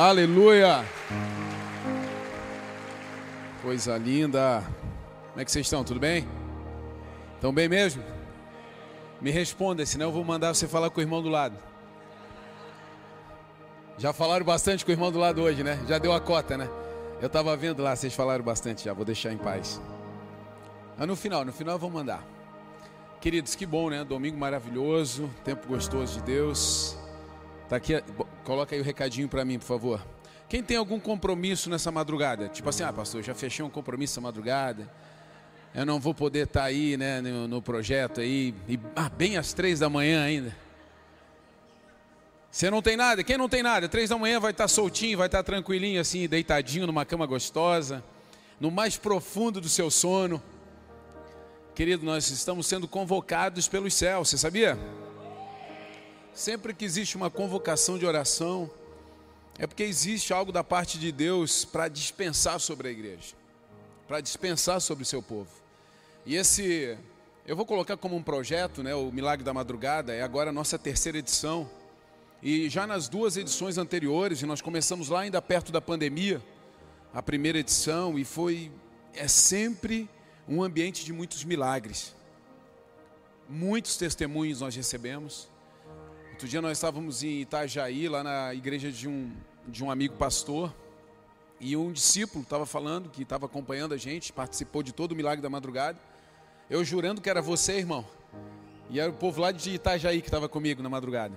Aleluia! Coisa linda. Como é que vocês estão? Tudo bem? Estão bem mesmo? Me responda, senão eu vou mandar você falar com o irmão do lado. Já falaram bastante com o irmão do lado hoje, né? Já deu a cota, né? Eu estava vendo lá, vocês falaram bastante já, vou deixar em paz. Mas no final, no final eu vou mandar. Queridos, que bom, né? Domingo maravilhoso, tempo gostoso de Deus. Tá aqui, coloca aí o recadinho para mim, por favor. Quem tem algum compromisso nessa madrugada? Tipo assim, ah, pastor, já fechei um compromisso essa madrugada. Eu não vou poder estar tá aí, né, no, no projeto aí, e, ah, bem às três da manhã ainda. Você não tem nada? Quem não tem nada? Três da manhã vai estar tá soltinho, vai estar tá tranquilinho assim, deitadinho numa cama gostosa, no mais profundo do seu sono. Querido, nós estamos sendo convocados pelos céus, você sabia? Sempre que existe uma convocação de oração, é porque existe algo da parte de Deus para dispensar sobre a igreja, para dispensar sobre o seu povo. E esse, eu vou colocar como um projeto, né, o Milagre da Madrugada, é agora a nossa terceira edição. E já nas duas edições anteriores, e nós começamos lá ainda perto da pandemia, a primeira edição, e foi, é sempre um ambiente de muitos milagres. Muitos testemunhos nós recebemos. Outro dia nós estávamos em Itajaí, lá na igreja de um, de um amigo pastor, e um discípulo estava falando, que estava acompanhando a gente, participou de todo o milagre da madrugada. Eu jurando que era você, irmão. E era o povo lá de Itajaí que estava comigo na madrugada.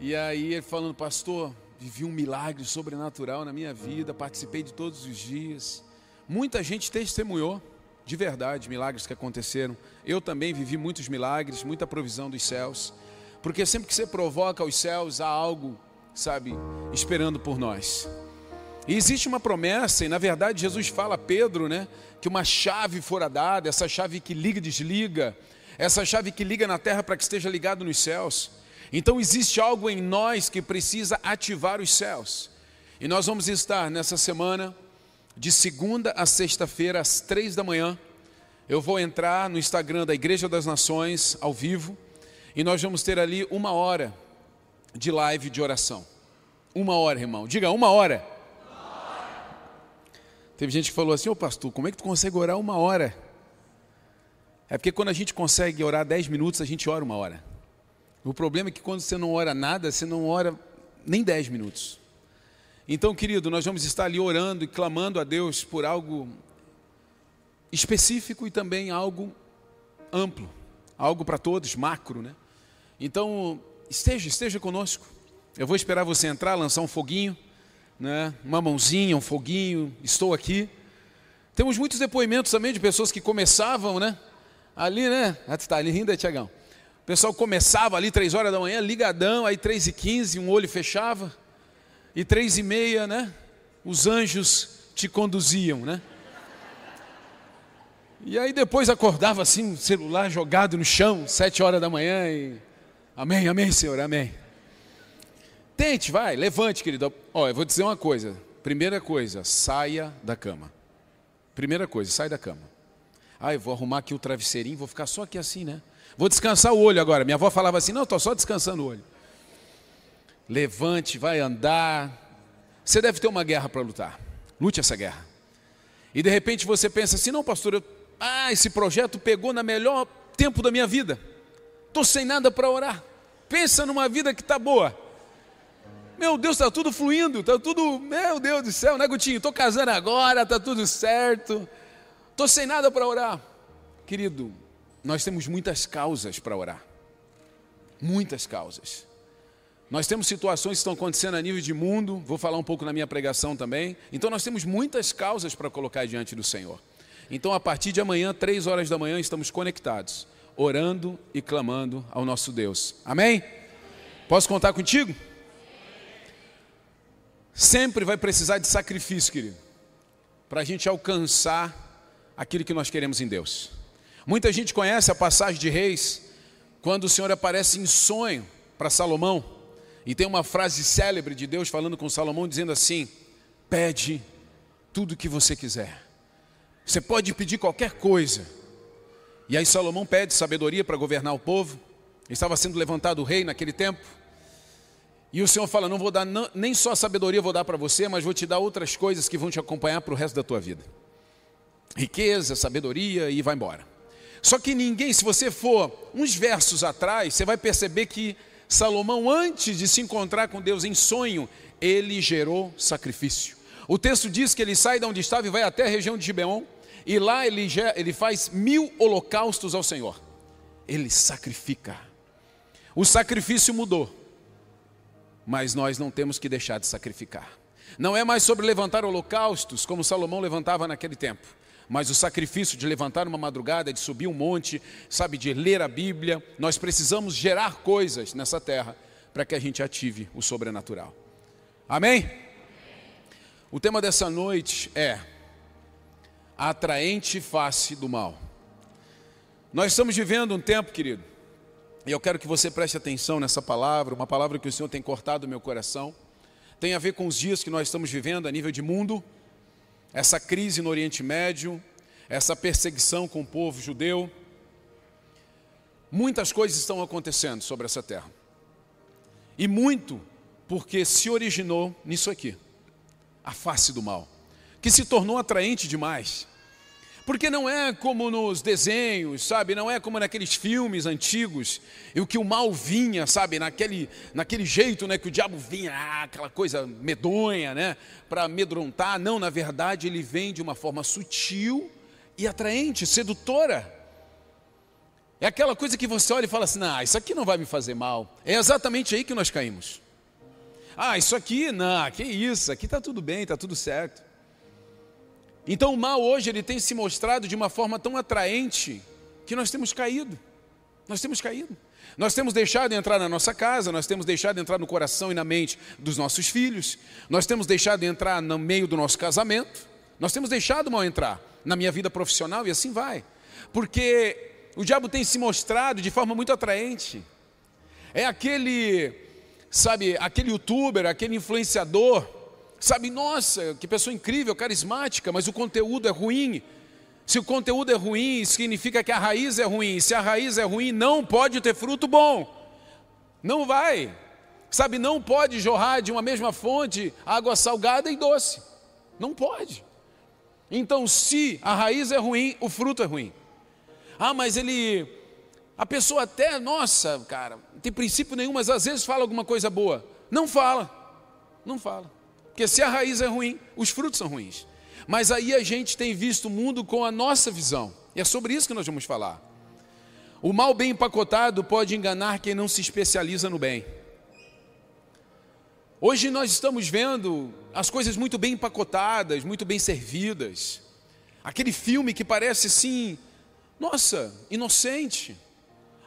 E aí ele falando, pastor, vivi um milagre sobrenatural na minha vida, participei de todos os dias. Muita gente testemunhou, de verdade, milagres que aconteceram. Eu também vivi muitos milagres, muita provisão dos céus. Porque sempre que você provoca os céus, há algo, sabe, esperando por nós. E existe uma promessa, e na verdade Jesus fala a Pedro, né, que uma chave fora dada, essa chave que liga e desliga, essa chave que liga na terra para que esteja ligado nos céus. Então existe algo em nós que precisa ativar os céus. E nós vamos estar nessa semana, de segunda a sexta-feira, às três da manhã. Eu vou entrar no Instagram da Igreja das Nações, ao vivo. E nós vamos ter ali uma hora de live de oração. Uma hora, irmão. Diga, uma hora. Teve gente que falou assim, ô pastor, como é que tu consegue orar uma hora? É porque quando a gente consegue orar dez minutos, a gente ora uma hora. O problema é que quando você não ora nada, você não ora nem dez minutos. Então, querido, nós vamos estar ali orando e clamando a Deus por algo específico e também algo amplo, algo para todos, macro, né? Então, esteja, esteja conosco. Eu vou esperar você entrar, lançar um foguinho, né? uma mãozinha, um foguinho. Estou aqui. Temos muitos depoimentos também de pessoas que começavam, né? Ali, né? Ah, está ali rindo, é, Tiagão? O pessoal começava ali três horas da manhã, ligadão, aí três e quinze, um olho fechava, e três e meia, né? Os anjos te conduziam, né? E aí depois acordava assim, celular jogado no chão, sete horas da manhã e Amém, amém, Senhor, amém. Tente, vai, levante, querido. Ó, eu vou dizer uma coisa. Primeira coisa, saia da cama. Primeira coisa, sai da cama. Ah, eu vou arrumar aqui o travesseirinho, vou ficar só aqui assim, né? Vou descansar o olho agora. Minha avó falava assim: não, estou só descansando o olho. Levante, vai andar. Você deve ter uma guerra para lutar. Lute essa guerra. E de repente você pensa assim: não, pastor, eu... ah, esse projeto pegou na melhor tempo da minha vida. Estou sem nada para orar. Pensa numa vida que está boa. Meu Deus, está tudo fluindo, está tudo, meu Deus do céu, né, Gutinho? Estou casando agora, está tudo certo. Estou sem nada para orar. Querido, nós temos muitas causas para orar. Muitas causas. Nós temos situações que estão acontecendo a nível de mundo, vou falar um pouco na minha pregação também. Então nós temos muitas causas para colocar diante do Senhor. Então a partir de amanhã, três horas da manhã, estamos conectados orando e clamando ao nosso Deus. Amém? Posso contar contigo? Sempre vai precisar de sacrifício, querido, para a gente alcançar aquilo que nós queremos em Deus. Muita gente conhece a passagem de Reis, quando o Senhor aparece em sonho para Salomão, e tem uma frase célebre de Deus falando com Salomão, dizendo assim: Pede tudo o que você quiser. Você pode pedir qualquer coisa, e aí Salomão pede sabedoria para governar o povo. Estava sendo levantado o rei naquele tempo. E o Senhor fala: Não vou dar nem só sabedoria vou dar para você, mas vou te dar outras coisas que vão te acompanhar para o resto da tua vida. Riqueza, sabedoria e vai embora. Só que ninguém, se você for uns versos atrás, você vai perceber que Salomão, antes de se encontrar com Deus em sonho, ele gerou sacrifício. O texto diz que ele sai de onde estava e vai até a região de Gibeon, e lá ele, ele faz mil holocaustos ao Senhor. Ele sacrifica. O sacrifício mudou mas nós não temos que deixar de sacrificar. Não é mais sobre levantar holocaustos, como Salomão levantava naquele tempo, mas o sacrifício de levantar uma madrugada, de subir um monte, sabe, de ler a Bíblia. Nós precisamos gerar coisas nessa terra para que a gente ative o sobrenatural. Amém? O tema dessa noite é a atraente face do mal. Nós estamos vivendo um tempo, querido, e eu quero que você preste atenção nessa palavra, uma palavra que o Senhor tem cortado o meu coração. Tem a ver com os dias que nós estamos vivendo a nível de mundo, essa crise no Oriente Médio, essa perseguição com o povo judeu. Muitas coisas estão acontecendo sobre essa terra. E muito porque se originou nisso aqui, a face do mal, que se tornou atraente demais. Porque não é como nos desenhos, sabe? Não é como naqueles filmes antigos, e o que o mal vinha, sabe? Naquele, naquele jeito, né? Que o diabo vinha, ah, aquela coisa medonha, né? Para amedrontar. Não, na verdade, ele vem de uma forma sutil e atraente, sedutora. É aquela coisa que você olha e fala assim: não, isso aqui não vai me fazer mal. É exatamente aí que nós caímos. Ah, isso aqui, não, que isso, aqui está tudo bem, está tudo certo. Então o mal hoje ele tem se mostrado de uma forma tão atraente que nós temos caído. Nós temos caído. Nós temos deixado de entrar na nossa casa, nós temos deixado de entrar no coração e na mente dos nossos filhos, nós temos deixado de entrar no meio do nosso casamento, nós temos deixado o mal entrar na minha vida profissional e assim vai. Porque o diabo tem se mostrado de forma muito atraente. É aquele, sabe, aquele youtuber, aquele influenciador Sabe, nossa, que pessoa incrível, carismática, mas o conteúdo é ruim. Se o conteúdo é ruim, significa que a raiz é ruim. Se a raiz é ruim, não pode ter fruto bom. Não vai. Sabe, não pode jorrar de uma mesma fonte água salgada e doce. Não pode. Então, se a raiz é ruim, o fruto é ruim. Ah, mas ele. A pessoa até, nossa, cara, não tem princípio nenhum, mas às vezes fala alguma coisa boa. Não fala. Não fala. Porque se a raiz é ruim, os frutos são ruins. Mas aí a gente tem visto o mundo com a nossa visão. E é sobre isso que nós vamos falar. O mal bem empacotado pode enganar quem não se especializa no bem. Hoje nós estamos vendo as coisas muito bem empacotadas, muito bem servidas. Aquele filme que parece assim, nossa, inocente.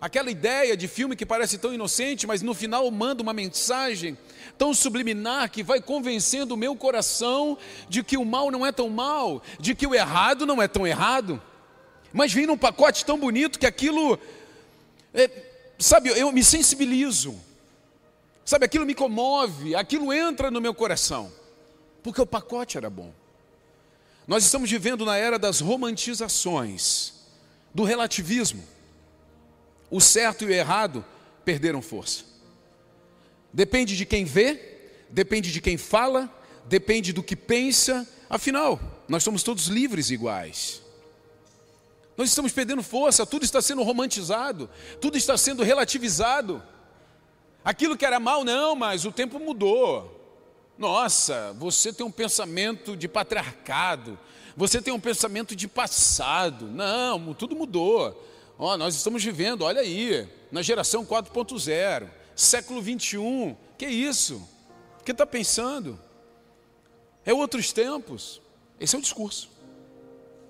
Aquela ideia de filme que parece tão inocente, mas no final manda uma mensagem tão subliminar que vai convencendo o meu coração de que o mal não é tão mal, de que o errado não é tão errado. Mas vem num pacote tão bonito que aquilo, é, sabe, eu me sensibilizo, sabe, aquilo me comove, aquilo entra no meu coração, porque o pacote era bom. Nós estamos vivendo na era das romantizações, do relativismo. O certo e o errado perderam força. Depende de quem vê, depende de quem fala, depende do que pensa. Afinal, nós somos todos livres iguais. Nós estamos perdendo força, tudo está sendo romantizado, tudo está sendo relativizado. Aquilo que era mal, não, mas o tempo mudou. Nossa, você tem um pensamento de patriarcado, você tem um pensamento de passado. Não, tudo mudou. Oh, nós estamos vivendo, olha aí, na geração 4.0 século 21. Que isso? O que está pensando? É outros tempos. Esse é o discurso.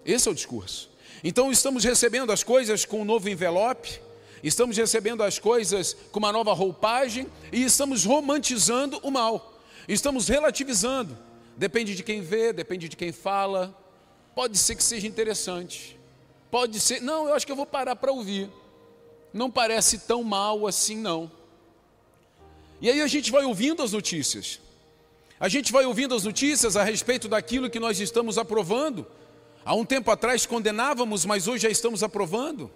Esse é o discurso. Então estamos recebendo as coisas com um novo envelope, estamos recebendo as coisas com uma nova roupagem e estamos romantizando o mal. Estamos relativizando. Depende de quem vê, depende de quem fala. Pode ser que seja interessante. Pode ser, não, eu acho que eu vou parar para ouvir. Não parece tão mal assim, não. E aí a gente vai ouvindo as notícias. A gente vai ouvindo as notícias a respeito daquilo que nós estamos aprovando. Há um tempo atrás condenávamos, mas hoje já estamos aprovando.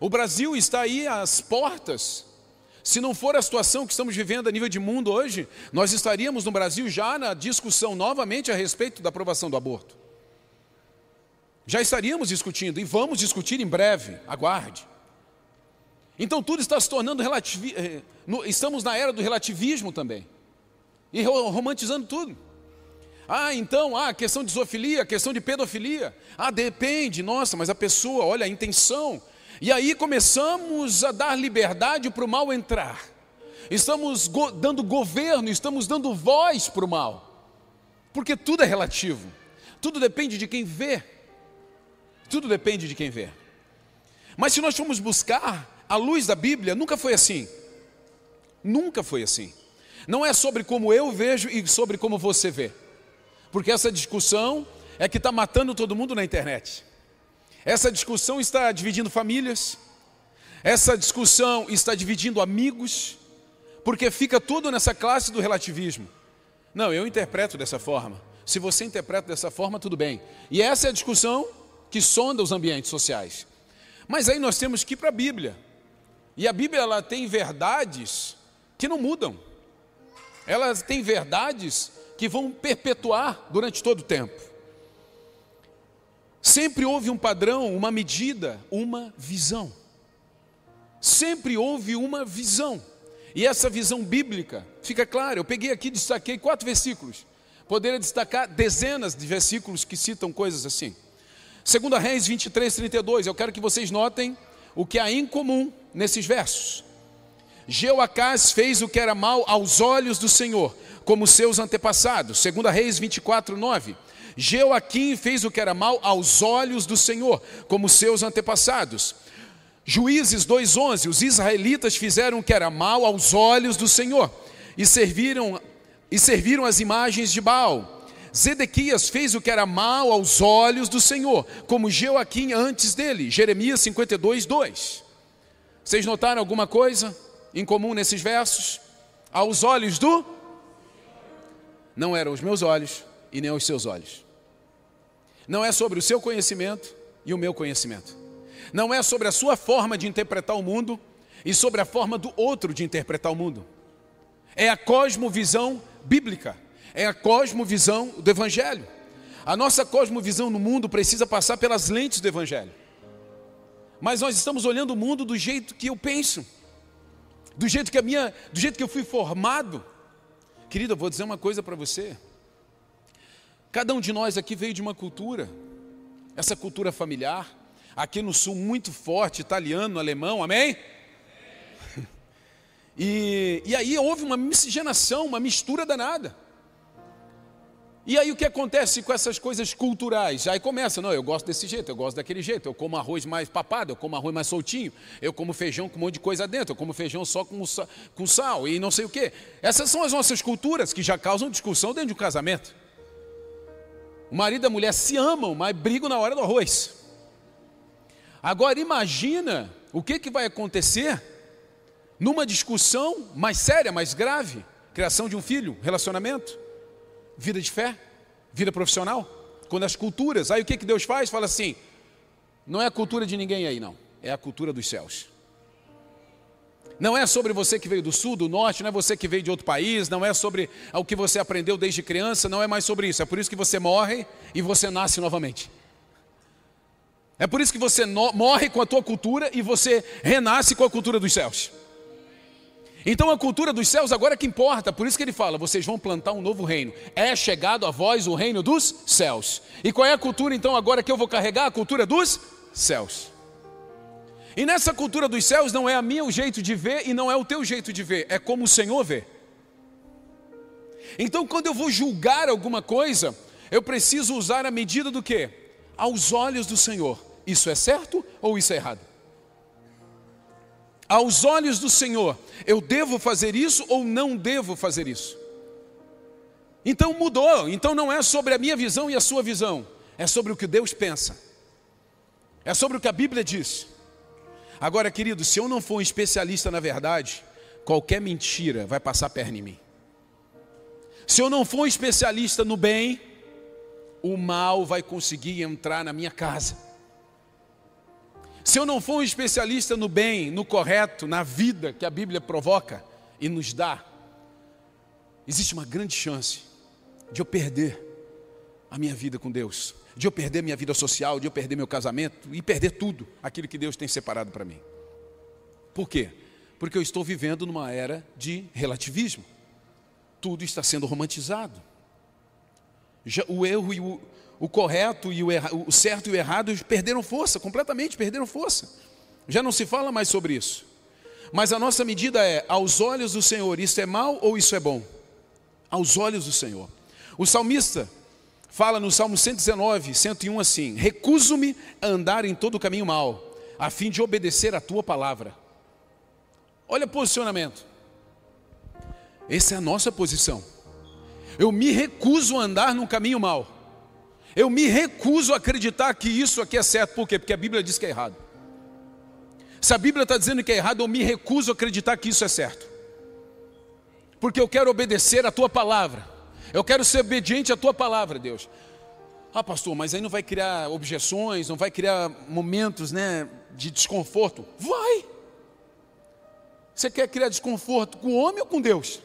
O Brasil está aí às portas. Se não for a situação que estamos vivendo a nível de mundo hoje, nós estaríamos no Brasil já na discussão novamente a respeito da aprovação do aborto. Já estaríamos discutindo e vamos discutir em breve, aguarde. Então tudo está se tornando relativo. Eh, estamos na era do relativismo também. E romantizando tudo. Ah, então, ah, questão de zoofilia, questão de pedofilia. Ah, depende, nossa, mas a pessoa, olha a intenção. E aí começamos a dar liberdade para o mal entrar. Estamos go dando governo, estamos dando voz para o mal. Porque tudo é relativo. Tudo depende de quem vê. Tudo depende de quem vê. Mas se nós formos buscar a luz da Bíblia, nunca foi assim. Nunca foi assim. Não é sobre como eu vejo e sobre como você vê. Porque essa discussão é que está matando todo mundo na internet. Essa discussão está dividindo famílias, essa discussão está dividindo amigos, porque fica tudo nessa classe do relativismo. Não, eu interpreto dessa forma. Se você interpreta dessa forma, tudo bem. E essa é a discussão que sonda os ambientes sociais. Mas aí nós temos que ir para a Bíblia. E a Bíblia ela tem verdades que não mudam. Ela tem verdades que vão perpetuar durante todo o tempo. Sempre houve um padrão, uma medida, uma visão. Sempre houve uma visão. E essa visão bíblica fica clara. Eu peguei aqui, destaquei quatro versículos. Poderia destacar dezenas de versículos que citam coisas assim. Segunda Reis 23, 32. Eu quero que vocês notem o que há em comum nesses versos. Jeoacás fez o que era mal aos olhos do Senhor, como seus antepassados. Segunda Reis 24, 9. Jeoaquim fez o que era mal aos olhos do Senhor, como seus antepassados. Juízes 2:11, os israelitas fizeram o que era mal aos olhos do Senhor e serviram e serviram as imagens de Baal. Zedequias fez o que era mal aos olhos do Senhor, como Jeoaquim antes dele. Jeremias 52:2. Vocês notaram alguma coisa em comum nesses versos? Aos olhos do não eram os meus olhos e nem os seus olhos. Não é sobre o seu conhecimento e o meu conhecimento. Não é sobre a sua forma de interpretar o mundo e sobre a forma do outro de interpretar o mundo. É a cosmovisão bíblica, é a cosmovisão do Evangelho. A nossa cosmovisão no mundo precisa passar pelas lentes do Evangelho. Mas nós estamos olhando o mundo do jeito que eu penso, do jeito que a minha, do jeito que eu fui formado. Querida, eu vou dizer uma coisa para você. Cada um de nós aqui veio de uma cultura, essa cultura familiar, aqui no sul muito forte, italiano, alemão, amém? E, e aí houve uma miscigenação, uma mistura danada. E aí o que acontece com essas coisas culturais? Aí começa, não, eu gosto desse jeito, eu gosto daquele jeito, eu como arroz mais papado, eu como arroz mais soltinho, eu como feijão com um monte de coisa dentro, eu como feijão só com, com sal e não sei o quê. Essas são as nossas culturas que já causam discussão dentro de um casamento. O marido e a mulher se amam, mas brigam na hora do arroz. Agora imagina o que, que vai acontecer numa discussão mais séria, mais grave, criação de um filho, relacionamento, vida de fé, vida profissional, quando as culturas, aí o que, que Deus faz? Fala assim, não é a cultura de ninguém aí não, é a cultura dos céus. Não é sobre você que veio do sul, do norte, não é você que veio de outro país, não é sobre o que você aprendeu desde criança, não é mais sobre isso. É por isso que você morre e você nasce novamente. É por isso que você morre com a tua cultura e você renasce com a cultura dos céus. Então a cultura dos céus agora é que importa, por isso que ele fala: vocês vão plantar um novo reino. É chegado a vós o reino dos céus. E qual é a cultura então agora que eu vou carregar? A cultura dos céus. E nessa cultura dos céus não é a minha o jeito de ver e não é o teu jeito de ver, é como o Senhor vê. Então, quando eu vou julgar alguma coisa, eu preciso usar a medida do que? Aos olhos do Senhor. Isso é certo ou isso é errado? Aos olhos do Senhor, eu devo fazer isso ou não devo fazer isso? Então mudou. Então não é sobre a minha visão e a sua visão, é sobre o que Deus pensa, é sobre o que a Bíblia diz. Agora, querido, se eu não for um especialista na verdade, qualquer mentira vai passar perna em mim. Se eu não for um especialista no bem, o mal vai conseguir entrar na minha casa. Se eu não for um especialista no bem, no correto, na vida que a Bíblia provoca e nos dá, existe uma grande chance de eu perder a minha vida com Deus, de eu perder minha vida social, de eu perder meu casamento e perder tudo aquilo que Deus tem separado para mim. Por quê? Porque eu estou vivendo numa era de relativismo. Tudo está sendo romantizado. Já, o erro e o, o correto e o, o certo e o errado perderam força, completamente perderam força. Já não se fala mais sobre isso. Mas a nossa medida é, aos olhos do Senhor, isso é mal ou isso é bom? Aos olhos do Senhor. O salmista fala no Salmo 119, 101 assim: Recuso-me a andar em todo o caminho mal, a fim de obedecer a tua palavra. Olha o posicionamento. Essa é a nossa posição. Eu me recuso a andar num caminho mal. Eu me recuso a acreditar que isso aqui é certo. Por quê? Porque a Bíblia diz que é errado. Se a Bíblia está dizendo que é errado, eu me recuso a acreditar que isso é certo. Porque eu quero obedecer a tua palavra. Eu quero ser obediente à tua palavra, Deus. Ah, pastor, mas aí não vai criar objeções, não vai criar momentos né, de desconforto? Vai! Você quer criar desconforto com o homem ou com Deus?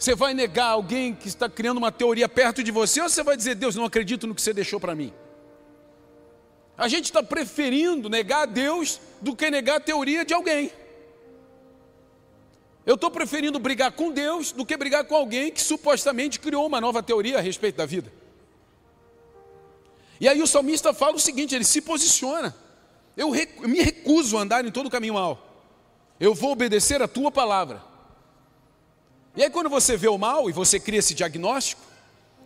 Você vai negar alguém que está criando uma teoria perto de você ou você vai dizer, Deus, não acredito no que você deixou para mim? A gente está preferindo negar a Deus do que negar a teoria de alguém. Eu estou preferindo brigar com Deus do que brigar com alguém que supostamente criou uma nova teoria a respeito da vida. E aí o salmista fala o seguinte: ele se posiciona. Eu, eu me recuso a andar em todo caminho mal. Eu vou obedecer a tua palavra. E aí, quando você vê o mal e você cria esse diagnóstico,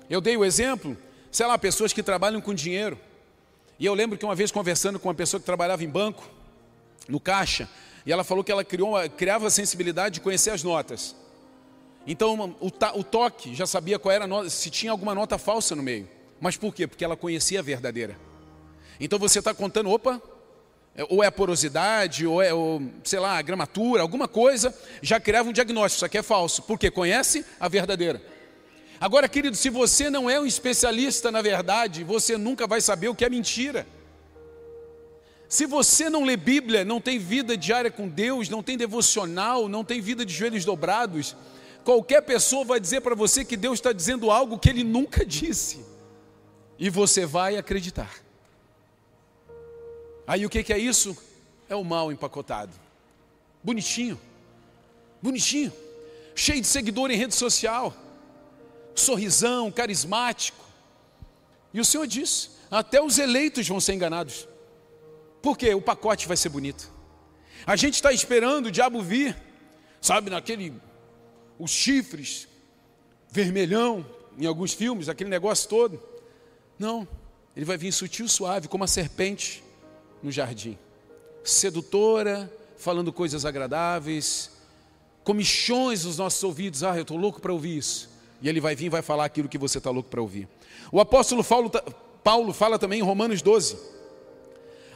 eu dei o exemplo, sei lá, pessoas que trabalham com dinheiro. E eu lembro que uma vez conversando com uma pessoa que trabalhava em banco, no caixa, e ela falou que ela criou, criava a sensibilidade de conhecer as notas. Então, o, o toque já sabia qual era nota, se tinha alguma nota falsa no meio. Mas por quê? Porque ela conhecia a verdadeira. Então você está contando, opa, ou é a porosidade, ou é, ou, sei lá, a gramatura, alguma coisa, já criava um diagnóstico, isso aqui é falso, porque conhece a verdadeira. Agora, querido, se você não é um especialista na verdade, você nunca vai saber o que é mentira. Se você não lê Bíblia, não tem vida diária com Deus, não tem devocional, não tem vida de joelhos dobrados, qualquer pessoa vai dizer para você que Deus está dizendo algo que ele nunca disse, e você vai acreditar. Aí o que, que é isso? É o mal empacotado. Bonitinho, bonitinho, cheio de seguidor em rede social, sorrisão, carismático. E o Senhor diz: até os eleitos vão ser enganados. Porque o pacote vai ser bonito. A gente está esperando o diabo vir, sabe, naquele, os chifres, vermelhão, em alguns filmes, aquele negócio todo. Não, ele vai vir sutil, suave, como a serpente no jardim. Sedutora, falando coisas agradáveis, comichões nos nossos ouvidos. Ah, eu estou louco para ouvir isso. E ele vai vir e vai falar aquilo que você está louco para ouvir. O apóstolo Paulo, Paulo fala também em Romanos 12: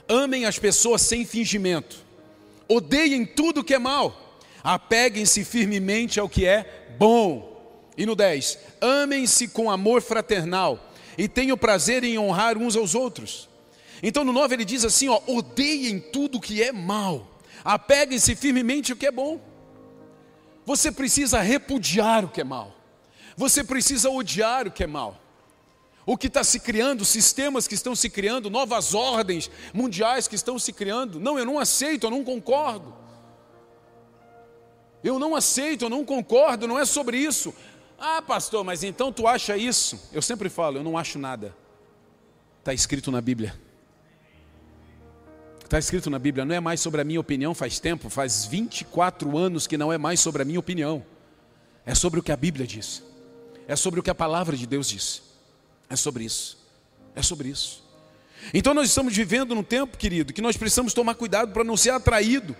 Amem as pessoas sem fingimento, odeiem tudo que é mal, apeguem-se firmemente ao que é bom. E no 10: Amem-se com amor fraternal e tenham prazer em honrar uns aos outros. Então no 9 ele diz assim: ó, odeiem tudo que é mal, apeguem-se firmemente o que é bom. Você precisa repudiar o que é mal, você precisa odiar o que é mal. O que está se criando, sistemas que estão se criando, novas ordens mundiais que estão se criando. Não, eu não aceito, eu não concordo. Eu não aceito, eu não concordo, não é sobre isso. Ah, pastor, mas então tu acha isso? Eu sempre falo, eu não acho nada. Está escrito na Bíblia. Está escrito na Bíblia, não é mais sobre a minha opinião faz tempo, faz 24 anos que não é mais sobre a minha opinião. É sobre o que a Bíblia diz. É sobre o que a palavra de Deus diz. É sobre isso. É sobre isso. Então nós estamos vivendo num tempo, querido, que nós precisamos tomar cuidado para não ser atraído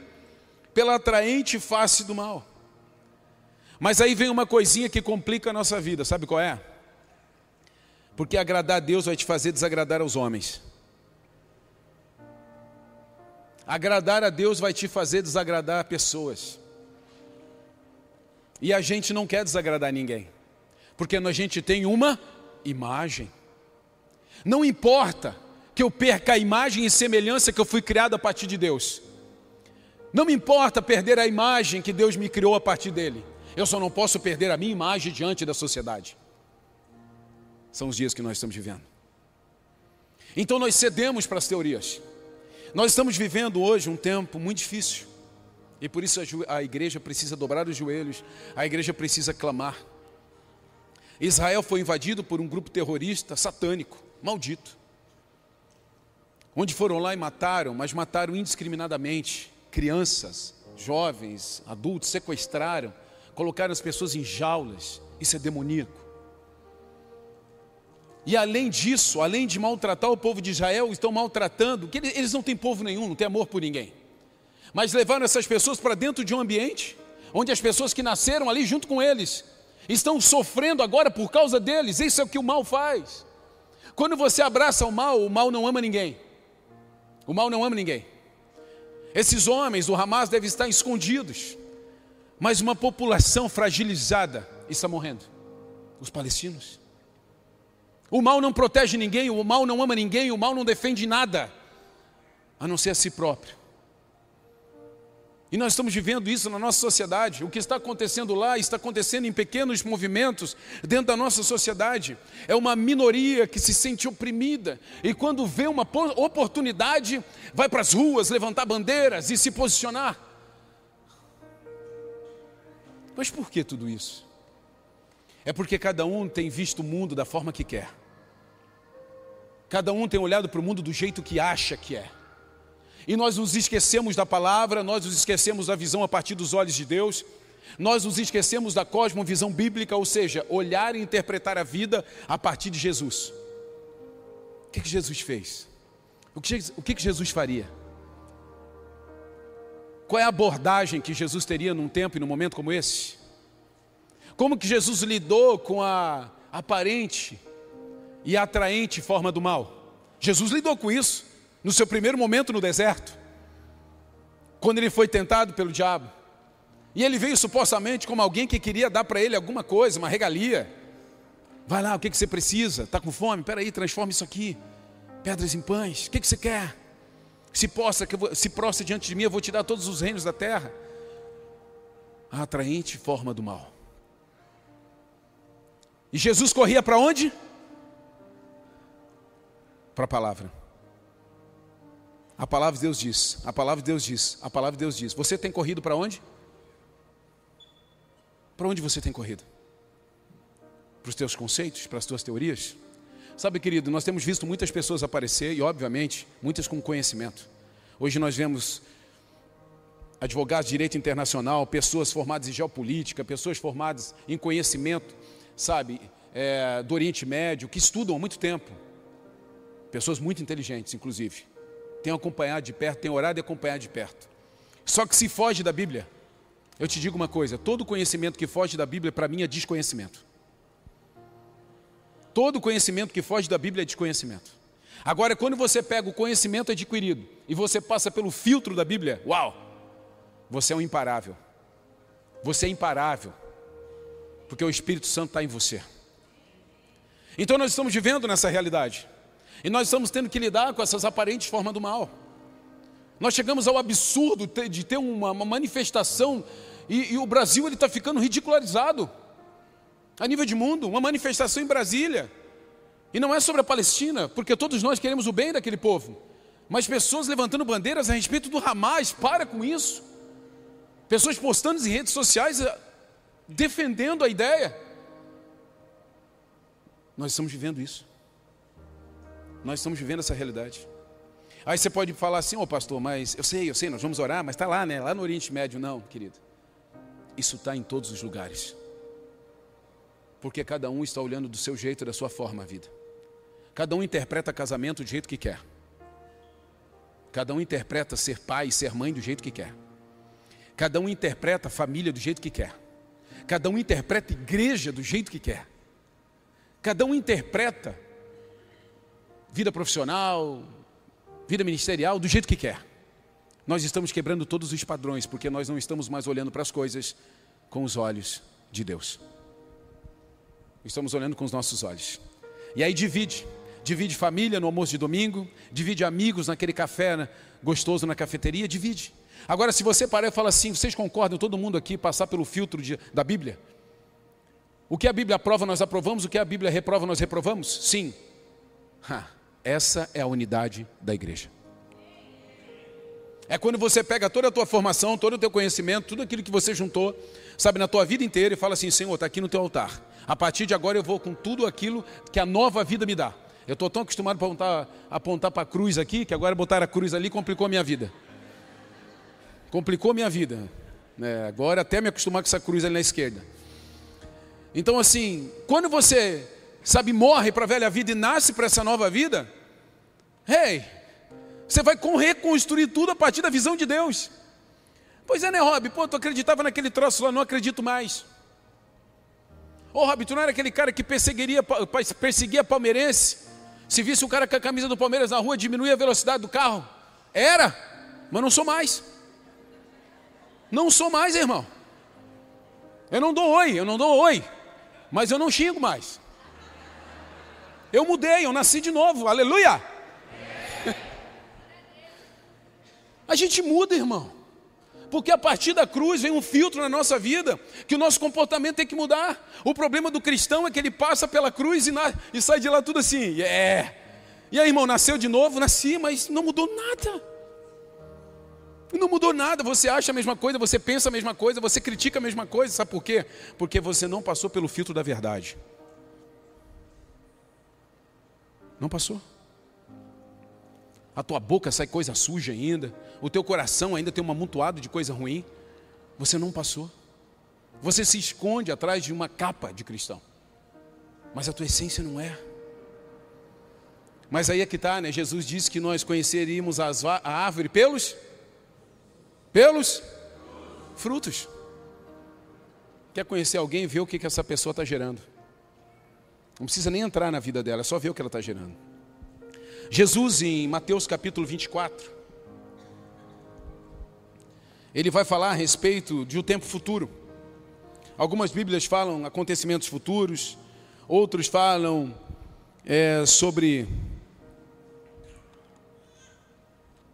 pela atraente face do mal. Mas aí vem uma coisinha que complica a nossa vida, sabe qual é? Porque agradar a Deus vai te fazer desagradar aos homens. Agradar a Deus vai te fazer desagradar pessoas. E a gente não quer desagradar ninguém, porque a gente tem uma imagem. Não importa que eu perca a imagem e semelhança que eu fui criado a partir de Deus. Não me importa perder a imagem que Deus me criou a partir dele. Eu só não posso perder a minha imagem diante da sociedade. São os dias que nós estamos vivendo. Então nós cedemos para as teorias. Nós estamos vivendo hoje um tempo muito difícil. E por isso a igreja precisa dobrar os joelhos, a igreja precisa clamar. Israel foi invadido por um grupo terrorista satânico, maldito. Onde foram lá e mataram, mas mataram indiscriminadamente crianças, jovens, adultos, sequestraram, colocaram as pessoas em jaulas. Isso é demoníaco. E além disso, além de maltratar o povo de Israel, estão maltratando, que eles não têm povo nenhum, não têm amor por ninguém. Mas levaram essas pessoas para dentro de um ambiente onde as pessoas que nasceram ali junto com eles estão sofrendo agora por causa deles. Isso é o que o mal faz. Quando você abraça o mal, o mal não ama ninguém. O mal não ama ninguém. Esses homens do Hamas devem estar escondidos, mas uma população fragilizada está morrendo. Os palestinos. O mal não protege ninguém, o mal não ama ninguém, o mal não defende nada, a não ser a si próprio. E nós estamos vivendo isso na nossa sociedade. O que está acontecendo lá está acontecendo em pequenos movimentos dentro da nossa sociedade. É uma minoria que se sente oprimida e, quando vê uma oportunidade, vai para as ruas levantar bandeiras e se posicionar. Mas por que tudo isso? É porque cada um tem visto o mundo da forma que quer. Cada um tem olhado para o mundo do jeito que acha que é. E nós nos esquecemos da palavra, nós nos esquecemos da visão a partir dos olhos de Deus, nós nos esquecemos da cosmovisão bíblica, ou seja, olhar e interpretar a vida a partir de Jesus. O que, que Jesus fez? O que, o que, que Jesus faria? Qual é a abordagem que Jesus teria num tempo e num momento como esse? Como que Jesus lidou com a aparente e atraente forma do mal? Jesus lidou com isso no seu primeiro momento no deserto, quando ele foi tentado pelo diabo. E ele veio supostamente como alguém que queria dar para ele alguma coisa, uma regalia. Vai lá, o que, que você precisa? Está com fome? Espera aí, transforma isso aqui. Pedras em pães. O que, que você quer? Se possa, se prostra diante de mim, eu vou te dar todos os reinos da terra. A atraente forma do mal. E Jesus corria para onde? Para a palavra. A palavra de Deus diz, a palavra de Deus diz, a palavra de Deus diz. Você tem corrido para onde? Para onde você tem corrido? Para os teus conceitos, para as tuas teorias? Sabe, querido, nós temos visto muitas pessoas aparecer e, obviamente, muitas com conhecimento. Hoje nós vemos advogados de direito internacional, pessoas formadas em geopolítica, pessoas formadas em conhecimento sabe, é, do Oriente Médio, que estudam há muito tempo. Pessoas muito inteligentes, inclusive. Tenho acompanhado de perto, tenho orado e acompanhado de perto. Só que se foge da Bíblia, eu te digo uma coisa: todo conhecimento que foge da Bíblia, para mim, é desconhecimento. Todo conhecimento que foge da Bíblia é desconhecimento. Agora, quando você pega o conhecimento adquirido e você passa pelo filtro da Bíblia, uau, você é um imparável. Você é imparável porque o Espírito Santo está em você. Então nós estamos vivendo nessa realidade. E nós estamos tendo que lidar com essas aparentes formas do mal. Nós chegamos ao absurdo de ter uma, manifestação e, e, o Brasil ele está ficando ridicularizado a nível de mundo. Uma manifestação em Brasília e não é sobre a Palestina, porque todos nós queremos o bem daquele povo. Mas pessoas levantando bandeiras a respeito do Hamas, para com isso. Pessoas postando em redes sociais defendendo a ideia. Nós estamos vivendo isso. Nós estamos vivendo essa realidade. Aí você pode falar assim, ô oh, pastor, mas eu sei, eu sei, nós vamos orar, mas está lá, né? Lá no Oriente Médio, não, querido. Isso está em todos os lugares. Porque cada um está olhando do seu jeito, da sua forma a vida. Cada um interpreta casamento do jeito que quer. Cada um interpreta ser pai e ser mãe do jeito que quer. Cada um interpreta família do jeito que quer. Cada um interpreta igreja do jeito que quer. Cada um interpreta vida profissional, vida ministerial do jeito que quer. Nós estamos quebrando todos os padrões porque nós não estamos mais olhando para as coisas com os olhos de Deus. Estamos olhando com os nossos olhos. E aí divide. divide família no almoço de domingo, divide amigos naquele café né, gostoso na cafeteria, divide. Agora, se você parar e falar assim, vocês concordam, todo mundo aqui, passar pelo filtro de, da Bíblia? O que a Bíblia aprova, nós aprovamos, o que a Bíblia reprova, nós reprovamos? Sim. Ha, essa é a unidade da igreja. É quando você pega toda a tua formação, todo o teu conhecimento, tudo aquilo que você juntou, sabe, na tua vida inteira e fala assim: Senhor, está aqui no teu altar. A partir de agora eu vou com tudo aquilo que a nova vida me dá. Eu estou tão acostumado a apontar, apontar para a cruz aqui, que agora botar a cruz ali complicou a minha vida. Complicou a minha vida. É, agora até me acostumar com essa cruz ali na esquerda. Então, assim, quando você, sabe, morre para a velha vida e nasce para essa nova vida, hey, você vai reconstruir tudo a partir da visão de Deus. Pois é, né, Rob? Pô, tu acreditava naquele troço lá, não acredito mais. Ô, Rob, tu não era aquele cara que perseguiria, perseguia palmeirense? Se visse um cara com a camisa do Palmeiras na rua, diminuía a velocidade do carro? Era, mas não sou mais. Não sou mais, irmão. Eu não dou oi, eu não dou oi, mas eu não xingo mais. Eu mudei, eu nasci de novo, aleluia. A gente muda, irmão. Porque a partir da cruz vem um filtro na nossa vida, que o nosso comportamento tem que mudar. O problema do cristão é que ele passa pela cruz e, e sai de lá tudo assim, é. E aí, irmão, nasceu de novo? Nasci, mas não mudou nada. Não mudou nada, você acha a mesma coisa, você pensa a mesma coisa, você critica a mesma coisa, sabe por quê? Porque você não passou pelo filtro da verdade. Não passou. A tua boca sai coisa suja ainda, o teu coração ainda tem um amontoado de coisa ruim. Você não passou. Você se esconde atrás de uma capa de cristão. Mas a tua essência não é. Mas aí é que está, né? Jesus disse que nós conheceríamos a árvore pelos pelos frutos. Quer conhecer alguém, vê o que, que essa pessoa está gerando. Não precisa nem entrar na vida dela, é só ver o que ela está gerando. Jesus, em Mateus capítulo 24, ele vai falar a respeito de um tempo futuro. Algumas Bíblias falam acontecimentos futuros, outros falam é, sobre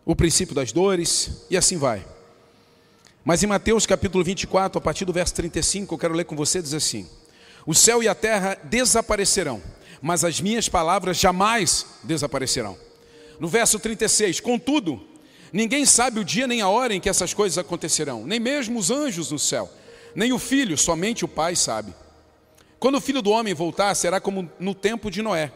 o princípio das dores, e assim vai. Mas em Mateus capítulo 24, a partir do verso 35, eu quero ler com você, diz assim: O céu e a terra desaparecerão, mas as minhas palavras jamais desaparecerão. No verso 36, contudo, ninguém sabe o dia nem a hora em que essas coisas acontecerão, nem mesmo os anjos no céu, nem o filho, somente o Pai sabe. Quando o filho do homem voltar, será como no tempo de Noé.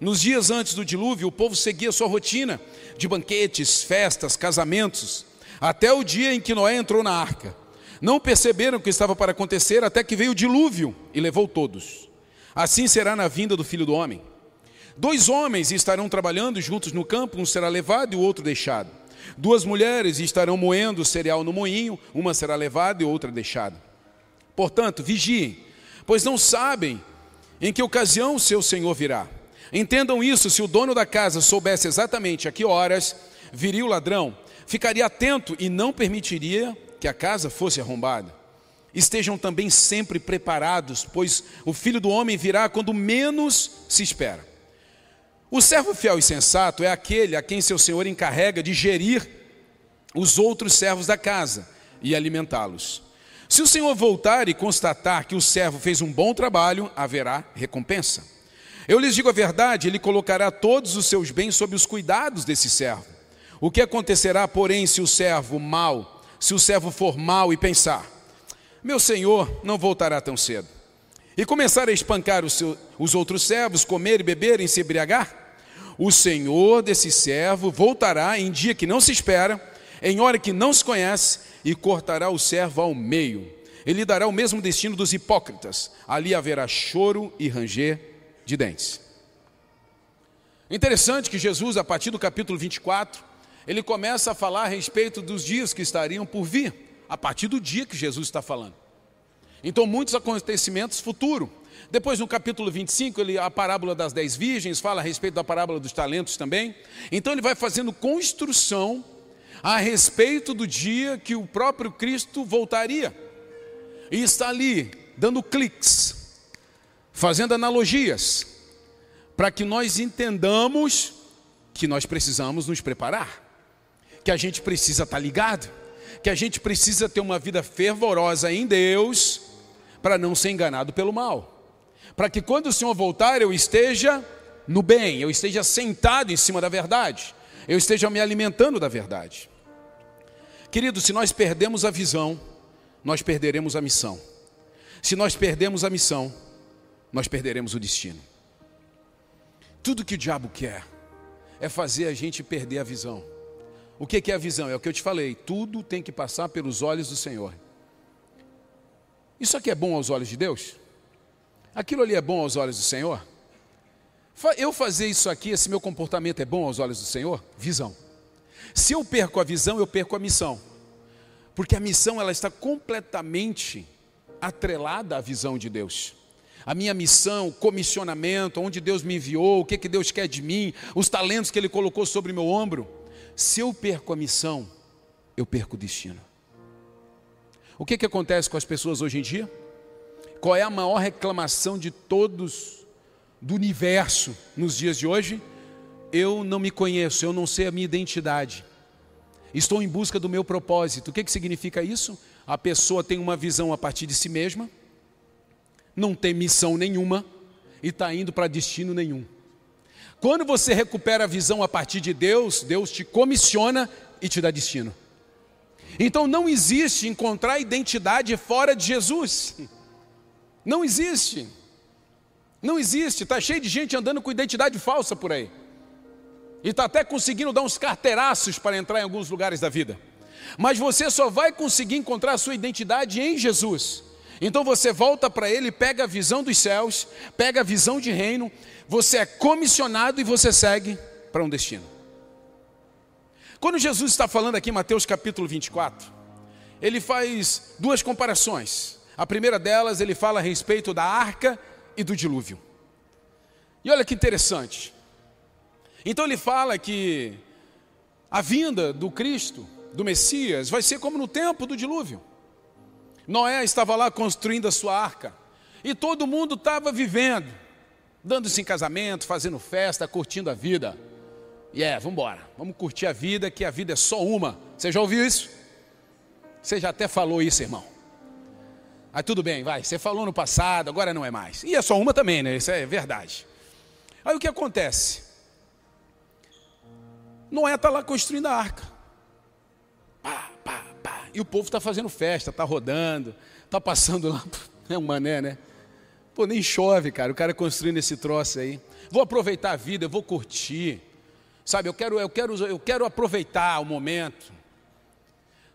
Nos dias antes do dilúvio, o povo seguia sua rotina de banquetes, festas, casamentos até o dia em que Noé entrou na arca. Não perceberam o que estava para acontecer até que veio o dilúvio e levou todos. Assim será na vinda do filho do homem. Dois homens estarão trabalhando juntos no campo, um será levado e o outro deixado. Duas mulheres estarão moendo cereal no moinho, uma será levada e outra deixada. Portanto, vigiem, pois não sabem em que ocasião seu senhor virá. Entendam isso: se o dono da casa soubesse exatamente a que horas viria o ladrão, ficaria atento e não permitiria que a casa fosse arrombada. Estejam também sempre preparados, pois o filho do homem virá quando menos se espera. O servo fiel e sensato é aquele a quem seu senhor encarrega de gerir os outros servos da casa e alimentá-los. Se o senhor voltar e constatar que o servo fez um bom trabalho, haverá recompensa. Eu lhes digo a verdade, ele colocará todos os seus bens sob os cuidados desse servo. O que acontecerá, porém, se o servo mal, se o servo for mal e pensar: Meu senhor não voltará tão cedo, e começar a espancar os, seus, os outros servos, comer e beber e se embriagar? O senhor desse servo voltará em dia que não se espera, em hora que não se conhece, e cortará o servo ao meio. Ele dará o mesmo destino dos hipócritas. Ali haverá choro e ranger de dentes. Interessante que Jesus, a partir do capítulo 24, ele começa a falar a respeito dos dias que estariam por vir, a partir do dia que Jesus está falando. Então, muitos acontecimentos futuros. Depois, no capítulo 25, ele, a parábola das dez virgens, fala a respeito da parábola dos talentos também. Então, ele vai fazendo construção a respeito do dia que o próprio Cristo voltaria. E está ali, dando cliques, fazendo analogias, para que nós entendamos que nós precisamos nos preparar, que a gente precisa estar ligado, que a gente precisa ter uma vida fervorosa em Deus para não ser enganado pelo mal, para que quando o Senhor voltar eu esteja no bem, eu esteja sentado em cima da verdade, eu esteja me alimentando da verdade. Querido, se nós perdemos a visão, nós perderemos a missão. Se nós perdemos a missão, nós perderemos o destino. Tudo que o diabo quer é fazer a gente perder a visão. O que é a visão? É o que eu te falei: tudo tem que passar pelos olhos do Senhor. Isso aqui é bom aos olhos de Deus? Aquilo ali é bom aos olhos do Senhor? Eu fazer isso aqui, esse meu comportamento é bom aos olhos do Senhor? Visão. Se eu perco a visão, eu perco a missão. Porque a missão ela está completamente atrelada à visão de Deus. A minha missão, comissionamento, onde Deus me enviou, o que, que Deus quer de mim, os talentos que Ele colocou sobre meu ombro. Se eu perco a missão, eu perco o destino. O que, que acontece com as pessoas hoje em dia? Qual é a maior reclamação de todos do universo nos dias de hoje? Eu não me conheço, eu não sei a minha identidade. Estou em busca do meu propósito. O que, que significa isso? A pessoa tem uma visão a partir de si mesma, não tem missão nenhuma e está indo para destino nenhum. Quando você recupera a visão a partir de Deus, Deus te comissiona e te dá destino. Então não existe encontrar identidade fora de Jesus. Não existe. Não existe. Está cheio de gente andando com identidade falsa por aí. E está até conseguindo dar uns carteiraços para entrar em alguns lugares da vida. Mas você só vai conseguir encontrar a sua identidade em Jesus. Então você volta para Ele, pega a visão dos céus, pega a visão de reino, você é comissionado e você segue para um destino. Quando Jesus está falando aqui em Mateus capítulo 24, ele faz duas comparações. A primeira delas, ele fala a respeito da arca e do dilúvio. E olha que interessante. Então ele fala que a vinda do Cristo, do Messias, vai ser como no tempo do dilúvio. Noé estava lá construindo a sua arca e todo mundo estava vivendo, dando-se em casamento, fazendo festa, curtindo a vida. E é, vamos embora, vamos curtir a vida, que a vida é só uma. Você já ouviu isso? Você já até falou isso, irmão. Aí tudo bem, vai, você falou no passado, agora não é mais. E é só uma também, né? Isso é verdade. Aí o que acontece? Noé está lá construindo a arca. Pá, pá. E o povo está fazendo festa, está rodando, está passando lá. É um mané, né? Pô, nem chove, cara. O cara construindo esse troço aí. Vou aproveitar a vida, eu vou curtir. Sabe, eu quero, eu quero, eu quero aproveitar o momento.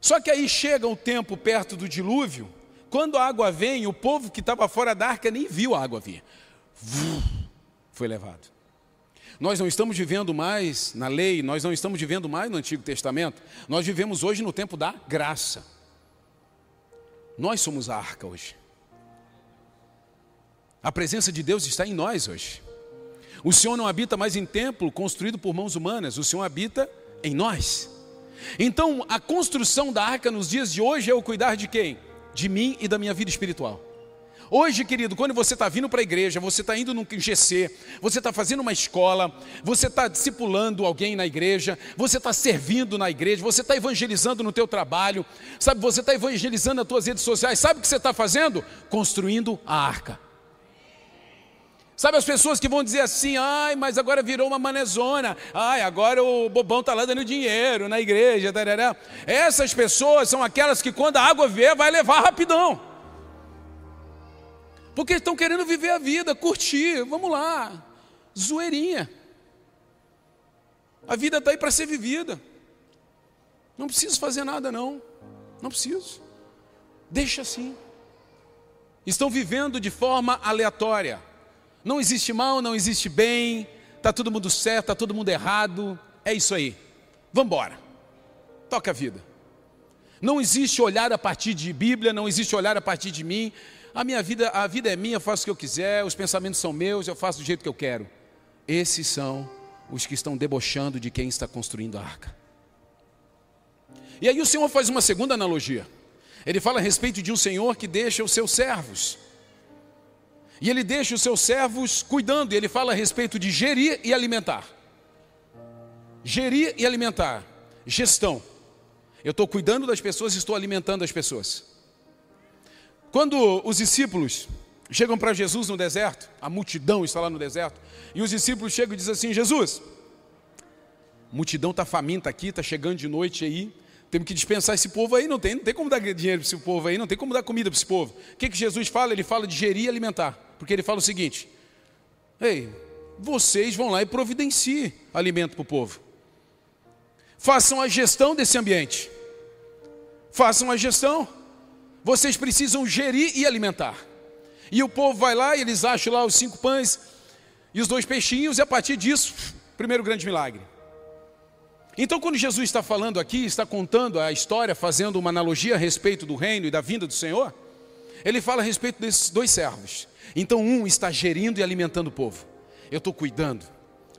Só que aí chega um tempo perto do dilúvio, quando a água vem, o povo que estava fora da arca nem viu a água vir. Foi levado. Nós não estamos vivendo mais na lei, nós não estamos vivendo mais no Antigo Testamento, nós vivemos hoje no tempo da graça. Nós somos a arca hoje. A presença de Deus está em nós hoje. O Senhor não habita mais em templo construído por mãos humanas, o Senhor habita em nós. Então, a construção da arca nos dias de hoje é o cuidar de quem? De mim e da minha vida espiritual. Hoje, querido, quando você está vindo para a igreja, você está indo num GC, você está fazendo uma escola, você está discipulando alguém na igreja, você está servindo na igreja, você está evangelizando no teu trabalho, sabe, você está evangelizando nas tuas redes sociais, sabe o que você está fazendo? Construindo a arca. Sabe as pessoas que vão dizer assim, ai, mas agora virou uma manezona, ai, agora o bobão está lá dando dinheiro na igreja, tarará. essas pessoas são aquelas que quando a água vier, vai levar rapidão. Porque estão querendo viver a vida, curtir, vamos lá, zoeirinha. A vida está aí para ser vivida. Não preciso fazer nada, não. Não preciso. Deixa assim. Estão vivendo de forma aleatória. Não existe mal, não existe bem. Está todo mundo certo, está todo mundo errado. É isso aí. Vamos embora. Toca a vida. Não existe olhar a partir de Bíblia, não existe olhar a partir de mim, a minha vida, a vida é minha, eu faço o que eu quiser, os pensamentos são meus, eu faço do jeito que eu quero. Esses são os que estão debochando de quem está construindo a arca. E aí o Senhor faz uma segunda analogia. Ele fala a respeito de um Senhor que deixa os seus servos. E ele deixa os seus servos cuidando, ele fala a respeito de gerir e alimentar. Gerir e alimentar. Gestão. Eu estou cuidando das pessoas estou alimentando as pessoas. Quando os discípulos chegam para Jesus no deserto, a multidão está lá no deserto, e os discípulos chegam e dizem assim: Jesus, a multidão está faminta aqui, está chegando de noite aí, temos que dispensar esse povo aí, não tem, não tem como dar dinheiro para esse povo aí, não tem como dar comida para esse povo. O que, que Jesus fala? Ele fala de gerir e alimentar, porque ele fala o seguinte: Ei, vocês vão lá e providenciem alimento para o povo. Façam a gestão desse ambiente. Façam a gestão. Vocês precisam gerir e alimentar. E o povo vai lá e eles acham lá os cinco pães e os dois peixinhos, e a partir disso, primeiro grande milagre. Então, quando Jesus está falando aqui, está contando a história, fazendo uma analogia a respeito do reino e da vinda do Senhor, ele fala a respeito desses dois servos. Então, um está gerindo e alimentando o povo. Eu estou cuidando,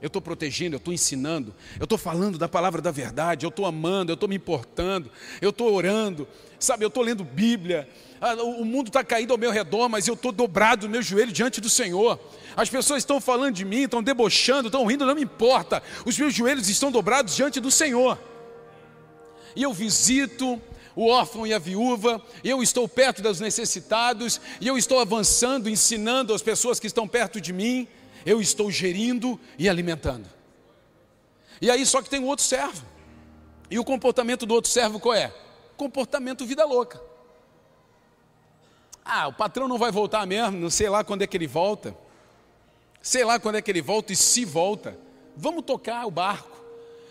eu estou protegendo, eu estou ensinando, eu estou falando da palavra da verdade, eu estou amando, eu estou me importando, eu estou orando, sabe, eu estou lendo Bíblia, ah, o mundo está caído ao meu redor, mas eu estou dobrado no meu joelho diante do Senhor. As pessoas estão falando de mim, estão debochando, estão rindo, não me importa, os meus joelhos estão dobrados diante do Senhor. E eu visito o órfão e a viúva, eu estou perto dos necessitados, e eu estou avançando, ensinando as pessoas que estão perto de mim eu estou gerindo e alimentando. E aí só que tem um outro servo. E o comportamento do outro servo qual é? Comportamento vida louca. Ah, o patrão não vai voltar mesmo, não sei lá quando é que ele volta. Sei lá quando é que ele volta e se volta. Vamos tocar o barco.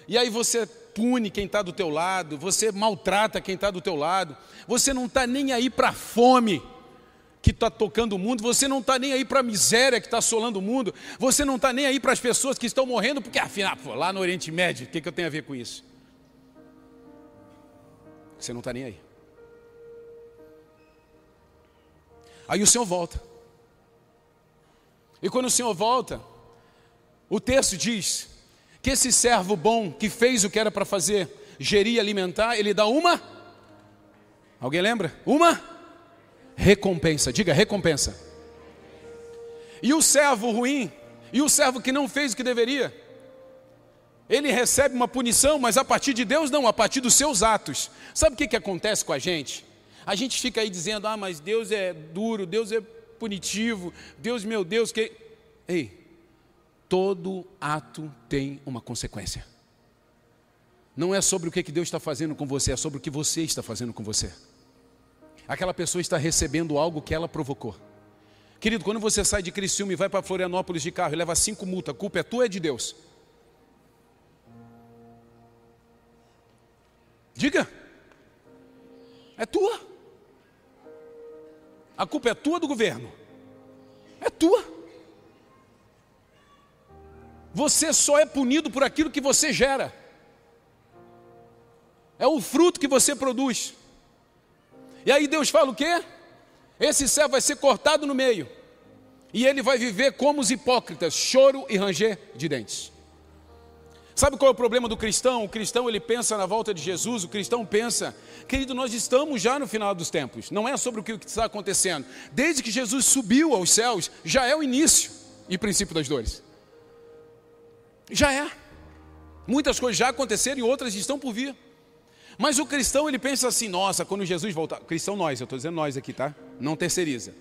E aí você pune quem está do teu lado, você maltrata quem está do teu lado, você não está nem aí para fome que está tocando o mundo, você não está nem aí para a miséria que está assolando o mundo, você não está nem aí para as pessoas que estão morrendo, porque afinal, pô, lá no Oriente Médio, o que, que eu tenho a ver com isso? Você não está nem aí. Aí o Senhor volta. E quando o Senhor volta, o texto diz que esse servo bom que fez o que era para fazer, gerir e alimentar, ele dá uma. Alguém lembra? Uma recompensa. Diga recompensa. E o servo ruim, e o servo que não fez o que deveria, ele recebe uma punição, mas a partir de Deus não, a partir dos seus atos. Sabe o que, que acontece com a gente? A gente fica aí dizendo, ah, mas Deus é duro, Deus é punitivo, Deus, meu Deus, que. Ei, todo ato tem uma consequência. Não é sobre o que Deus está fazendo com você, é sobre o que você está fazendo com você aquela pessoa está recebendo algo que ela provocou. Querido, quando você sai de Criciúma e vai para Florianópolis de carro e leva cinco multas, a culpa é tua ou é de Deus? Diga. É tua. A culpa é tua do governo. É tua. Você só é punido por aquilo que você gera. É o fruto que você produz. E aí Deus fala o quê? Esse céu vai ser cortado no meio. E ele vai viver como os hipócritas, choro e ranger de dentes. Sabe qual é o problema do cristão? O cristão ele pensa na volta de Jesus, o cristão pensa, querido, nós estamos já no final dos tempos, não é sobre o que está acontecendo. Desde que Jesus subiu aos céus, já é o início e princípio das dores. Já é. Muitas coisas já aconteceram e outras estão por vir. Mas o cristão ele pensa assim: nossa, quando Jesus voltar. Cristão nós, eu estou dizendo nós aqui, tá? Não terceiriza.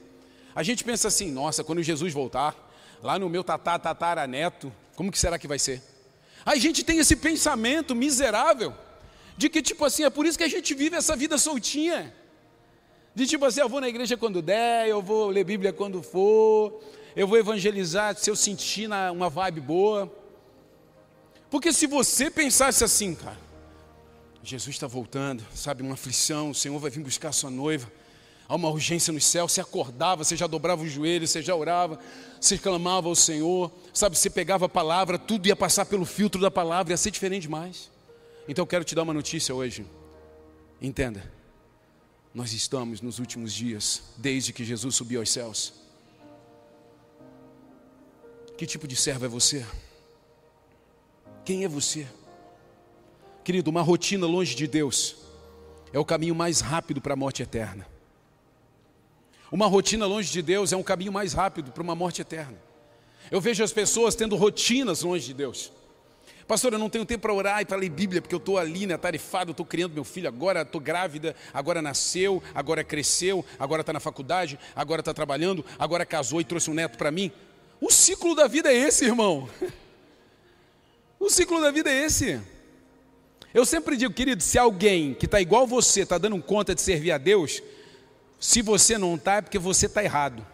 A gente pensa assim: nossa, quando Jesus voltar, lá no meu tatá, tatara neto, como que será que vai ser? A gente tem esse pensamento miserável de que, tipo assim, é por isso que a gente vive essa vida soltinha. De tipo assim, eu vou na igreja quando der, eu vou ler Bíblia quando for, eu vou evangelizar se eu sentir uma vibe boa. Porque se você pensasse assim, cara, Jesus está voltando, sabe, uma aflição, o Senhor vai vir buscar a sua noiva. Há uma urgência no céu, você acordava, você já dobrava os joelhos, você já orava, você clamava ao Senhor, sabe, você pegava a palavra, tudo ia passar pelo filtro da palavra, ia ser diferente demais. Então eu quero te dar uma notícia hoje. Entenda, nós estamos nos últimos dias, desde que Jesus subiu aos céus. Que tipo de servo é você? Quem é você? Querido, uma rotina longe de Deus é o caminho mais rápido para a morte eterna. Uma rotina longe de Deus é um caminho mais rápido para uma morte eterna. Eu vejo as pessoas tendo rotinas longe de Deus. Pastor, eu não tenho tempo para orar e para ler Bíblia, porque eu estou ali, né, tarifado, estou criando meu filho, agora estou grávida, agora nasceu, agora cresceu, agora está na faculdade, agora está trabalhando, agora casou e trouxe um neto para mim. O ciclo da vida é esse, irmão. O ciclo da vida é esse. Eu sempre digo, querido, se alguém que está igual você está dando conta de servir a Deus, se você não está, é porque você está errado.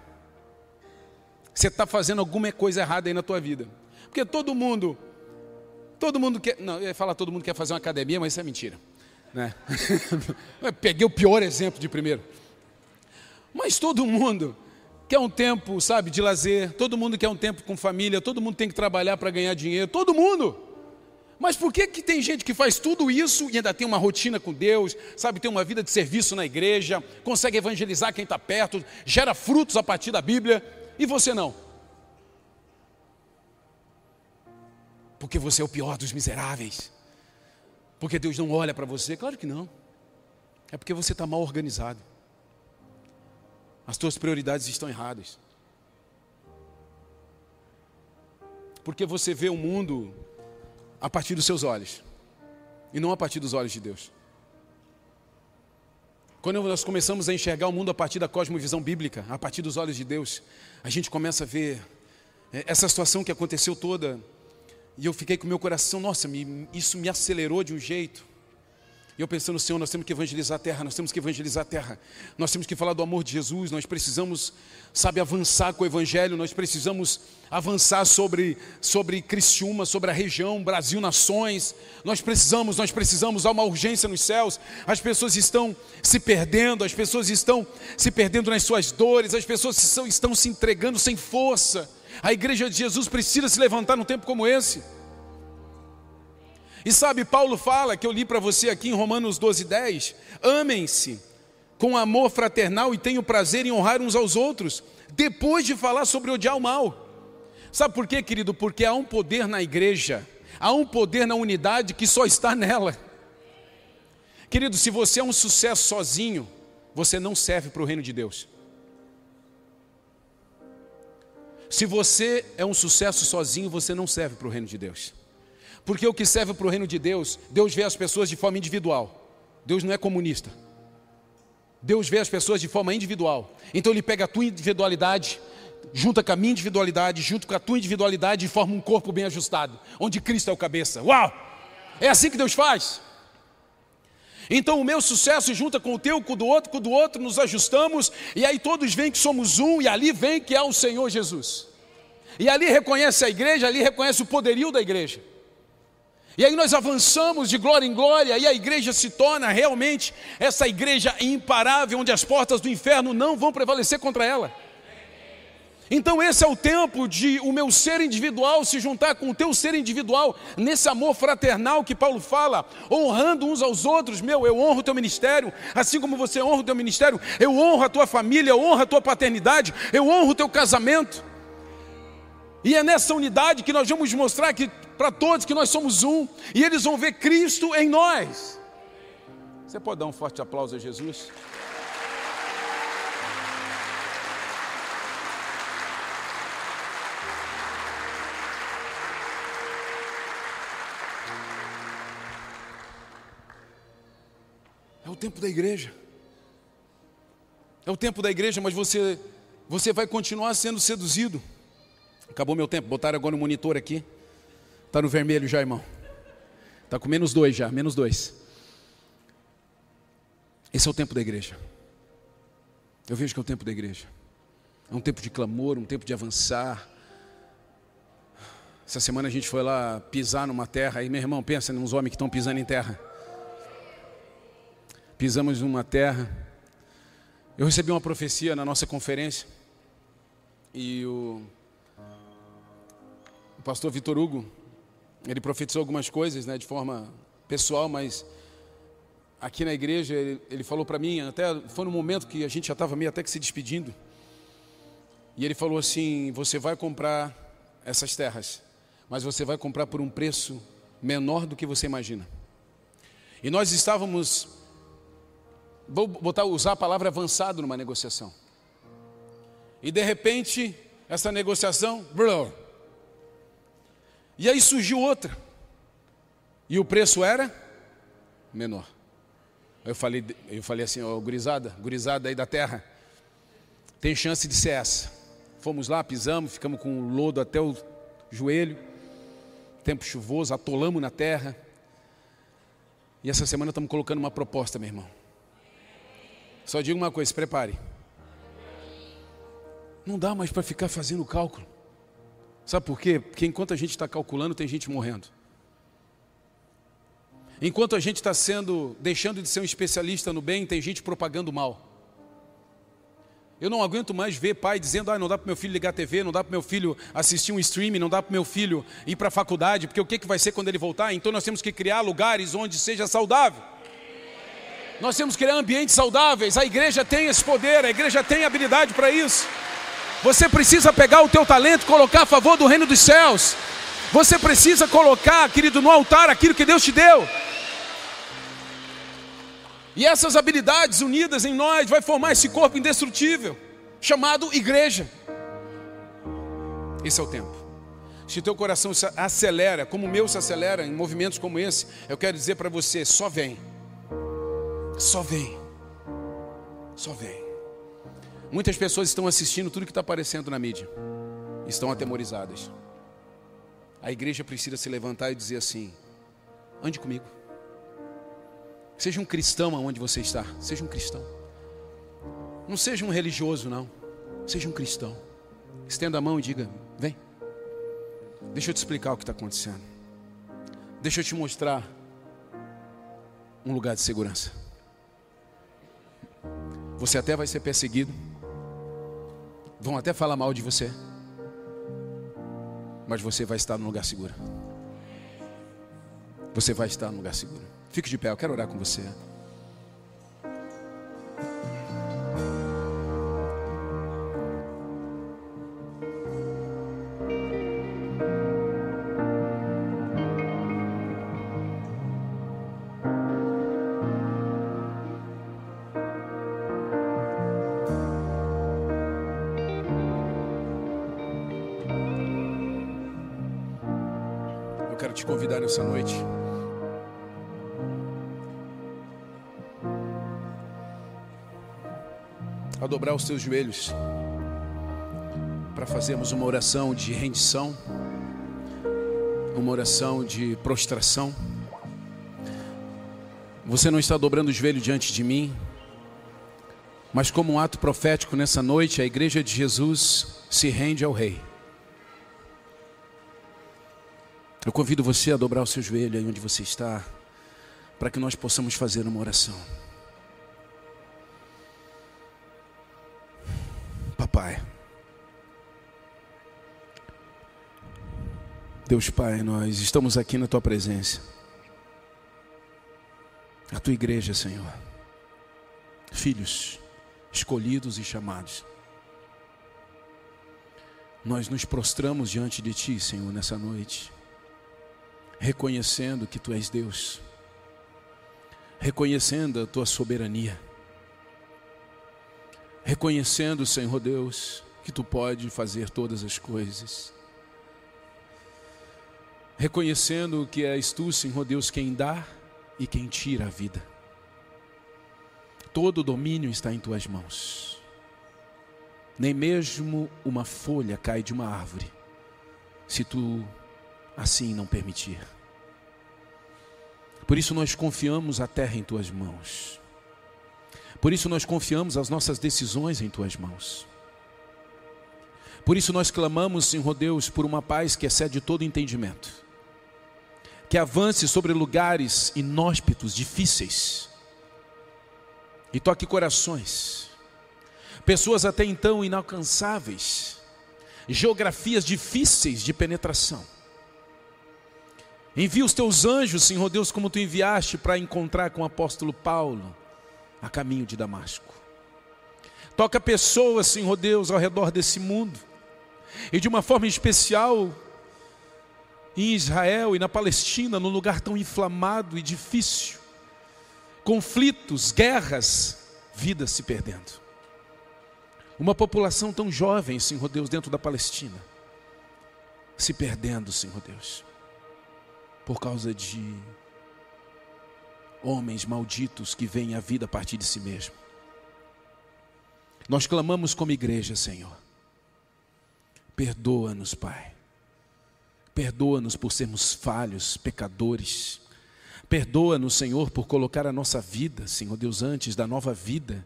Você está fazendo alguma coisa errada aí na tua vida. Porque todo mundo, todo mundo quer, não, eu ia falar todo mundo quer fazer uma academia, mas isso é mentira. Né? peguei o pior exemplo de primeiro. Mas todo mundo quer um tempo, sabe, de lazer, todo mundo quer um tempo com família, todo mundo tem que trabalhar para ganhar dinheiro, todo mundo. Mas por que, que tem gente que faz tudo isso e ainda tem uma rotina com Deus, sabe, tem uma vida de serviço na igreja, consegue evangelizar quem está perto, gera frutos a partir da Bíblia, e você não? Porque você é o pior dos miseráveis. Porque Deus não olha para você? Claro que não. É porque você está mal organizado. As tuas prioridades estão erradas. Porque você vê o mundo a partir dos seus olhos e não a partir dos olhos de Deus. Quando nós começamos a enxergar o mundo a partir da cosmovisão bíblica, a partir dos olhos de Deus, a gente começa a ver é, essa situação que aconteceu toda. E eu fiquei com meu coração, nossa, isso me acelerou de um jeito. E eu pensando, Senhor, nós temos que evangelizar a terra, nós temos que evangelizar a terra, nós temos que falar do amor de Jesus, nós precisamos, sabe, avançar com o Evangelho, nós precisamos avançar sobre, sobre Criciúma, sobre a região, Brasil, nações, nós precisamos, nós precisamos, há uma urgência nos céus, as pessoas estão se perdendo, as pessoas estão se perdendo nas suas dores, as pessoas estão, estão se entregando sem força, a igreja de Jesus precisa se levantar num tempo como esse. E sabe, Paulo fala, que eu li para você aqui em Romanos 12, 10: amem-se com amor fraternal e tenham prazer em honrar uns aos outros, depois de falar sobre odiar o mal. Sabe por quê, querido? Porque há um poder na igreja, há um poder na unidade que só está nela. Querido, se você é um sucesso sozinho, você não serve para o reino de Deus. Se você é um sucesso sozinho, você não serve para o reino de Deus. Porque o que serve para o reino de Deus, Deus vê as pessoas de forma individual. Deus não é comunista. Deus vê as pessoas de forma individual. Então ele pega a tua individualidade, junta com a minha individualidade, junto com a tua individualidade e forma um corpo bem ajustado, onde Cristo é o cabeça. Uau! É assim que Deus faz. Então o meu sucesso junta com o teu, com o do outro, com o do outro, nos ajustamos, e aí todos veem que somos um, e ali vem que é o Senhor Jesus. E ali reconhece a igreja, ali reconhece o poderio da igreja. E aí nós avançamos de glória em glória, e a igreja se torna realmente essa igreja imparável, onde as portas do inferno não vão prevalecer contra ela. Então, esse é o tempo de o meu ser individual se juntar com o teu ser individual, nesse amor fraternal que Paulo fala, honrando uns aos outros. Meu, eu honro o teu ministério, assim como você honra o teu ministério, eu honro a tua família, eu honro a tua paternidade, eu honro o teu casamento. E é nessa unidade que nós vamos mostrar que para todos que nós somos um, e eles vão ver Cristo em nós. Você pode dar um forte aplauso a Jesus? É o tempo da igreja. É o tempo da igreja, mas você você vai continuar sendo seduzido. Acabou meu tempo, botaram agora o monitor aqui. Está no vermelho já, irmão. Está com menos dois já, menos dois. Esse é o tempo da igreja. Eu vejo que é o tempo da igreja. É um tempo de clamor, um tempo de avançar. Essa semana a gente foi lá pisar numa terra, e meu irmão, pensa nos homens que estão pisando em terra. Pisamos numa terra. Eu recebi uma profecia na nossa conferência. E o, o pastor Vitor Hugo, ele profetizou algumas coisas, né, de forma pessoal, mas aqui na igreja ele, ele falou para mim, até foi no momento que a gente já estava meio até que se despedindo, e ele falou assim: você vai comprar essas terras, mas você vai comprar por um preço menor do que você imagina. E nós estávamos, vou botar, usar a palavra avançado numa negociação. E de repente, essa negociação, blur. E aí surgiu outra. E o preço era menor. Eu falei, eu falei assim, ó, gurizada, gurizada aí da terra, tem chance de ser essa. Fomos lá, pisamos, ficamos com o lodo até o joelho, tempo chuvoso, atolamos na terra. E essa semana estamos colocando uma proposta, meu irmão. Só digo uma coisa, se prepare. Não dá mais para ficar fazendo cálculo. Sabe por quê? Porque enquanto a gente está calculando, tem gente morrendo. Enquanto a gente está sendo, deixando de ser um especialista no bem, tem gente propagando mal. Eu não aguento mais ver pai dizendo: ah, não dá para meu filho ligar a TV, não dá para meu filho assistir um streaming, não dá para meu filho ir para a faculdade, porque o que, que vai ser quando ele voltar? Então nós temos que criar lugares onde seja saudável. Nós temos que criar ambientes saudáveis. A igreja tem esse poder, a igreja tem habilidade para isso. Você precisa pegar o teu talento, colocar a favor do reino dos céus. Você precisa colocar, querido, no altar aquilo que Deus te deu. E essas habilidades unidas em nós vai formar esse corpo indestrutível, chamado igreja. Esse é o tempo. Se teu coração se acelera, como o meu se acelera em movimentos como esse, eu quero dizer para você, só vem. Só vem. Só vem. Muitas pessoas estão assistindo tudo que está aparecendo na mídia. Estão atemorizadas. A igreja precisa se levantar e dizer assim: ande comigo. Seja um cristão aonde você está. Seja um cristão. Não seja um religioso, não. Seja um cristão. Estenda a mão e diga: vem. Deixa eu te explicar o que está acontecendo. Deixa eu te mostrar um lugar de segurança. Você até vai ser perseguido. Vão até falar mal de você. Mas você vai estar no lugar seguro. Você vai estar no lugar seguro. Fique de pé, eu quero orar com você. A dobrar os teus joelhos para fazermos uma oração de rendição, uma oração de prostração. Você não está dobrando o joelho diante de mim, mas como um ato profético nessa noite, a igreja de Jesus se rende ao Rei. Eu convido você a dobrar o seu joelho aí onde você está, para que nós possamos fazer uma oração. Deus Pai, nós estamos aqui na tua presença, a tua igreja, Senhor, filhos escolhidos e chamados. Nós nos prostramos diante de Ti, Senhor, nessa noite reconhecendo que tu és Deus, reconhecendo a tua soberania, reconhecendo, Senhor Deus, que tu pode fazer todas as coisas, reconhecendo que és tu, Senhor Deus, quem dá e quem tira a vida. Todo o domínio está em tuas mãos. Nem mesmo uma folha cai de uma árvore, se tu assim não permitir. Por isso nós confiamos a terra em tuas mãos. Por isso nós confiamos as nossas decisões em tuas mãos. Por isso nós clamamos, Senhor Deus, por uma paz que excede todo entendimento. Que avance sobre lugares inóspitos, difíceis. E toque corações. Pessoas até então inalcançáveis. Geografias difíceis de penetração Envia os teus anjos, Senhor Deus, como tu enviaste para encontrar com o apóstolo Paulo a caminho de Damasco. Toca pessoas, Senhor Deus, ao redor desse mundo. E de uma forma especial em Israel e na Palestina, num lugar tão inflamado e difícil. Conflitos, guerras, vidas se perdendo. Uma população tão jovem, Senhor Deus, dentro da Palestina, se perdendo, Senhor Deus, por causa de homens malditos que veem a vida a partir de si mesmo. Nós clamamos como igreja, Senhor. Perdoa-nos, Pai. Perdoa-nos por sermos falhos, pecadores. Perdoa-nos, Senhor, por colocar a nossa vida, Senhor Deus, antes da nova vida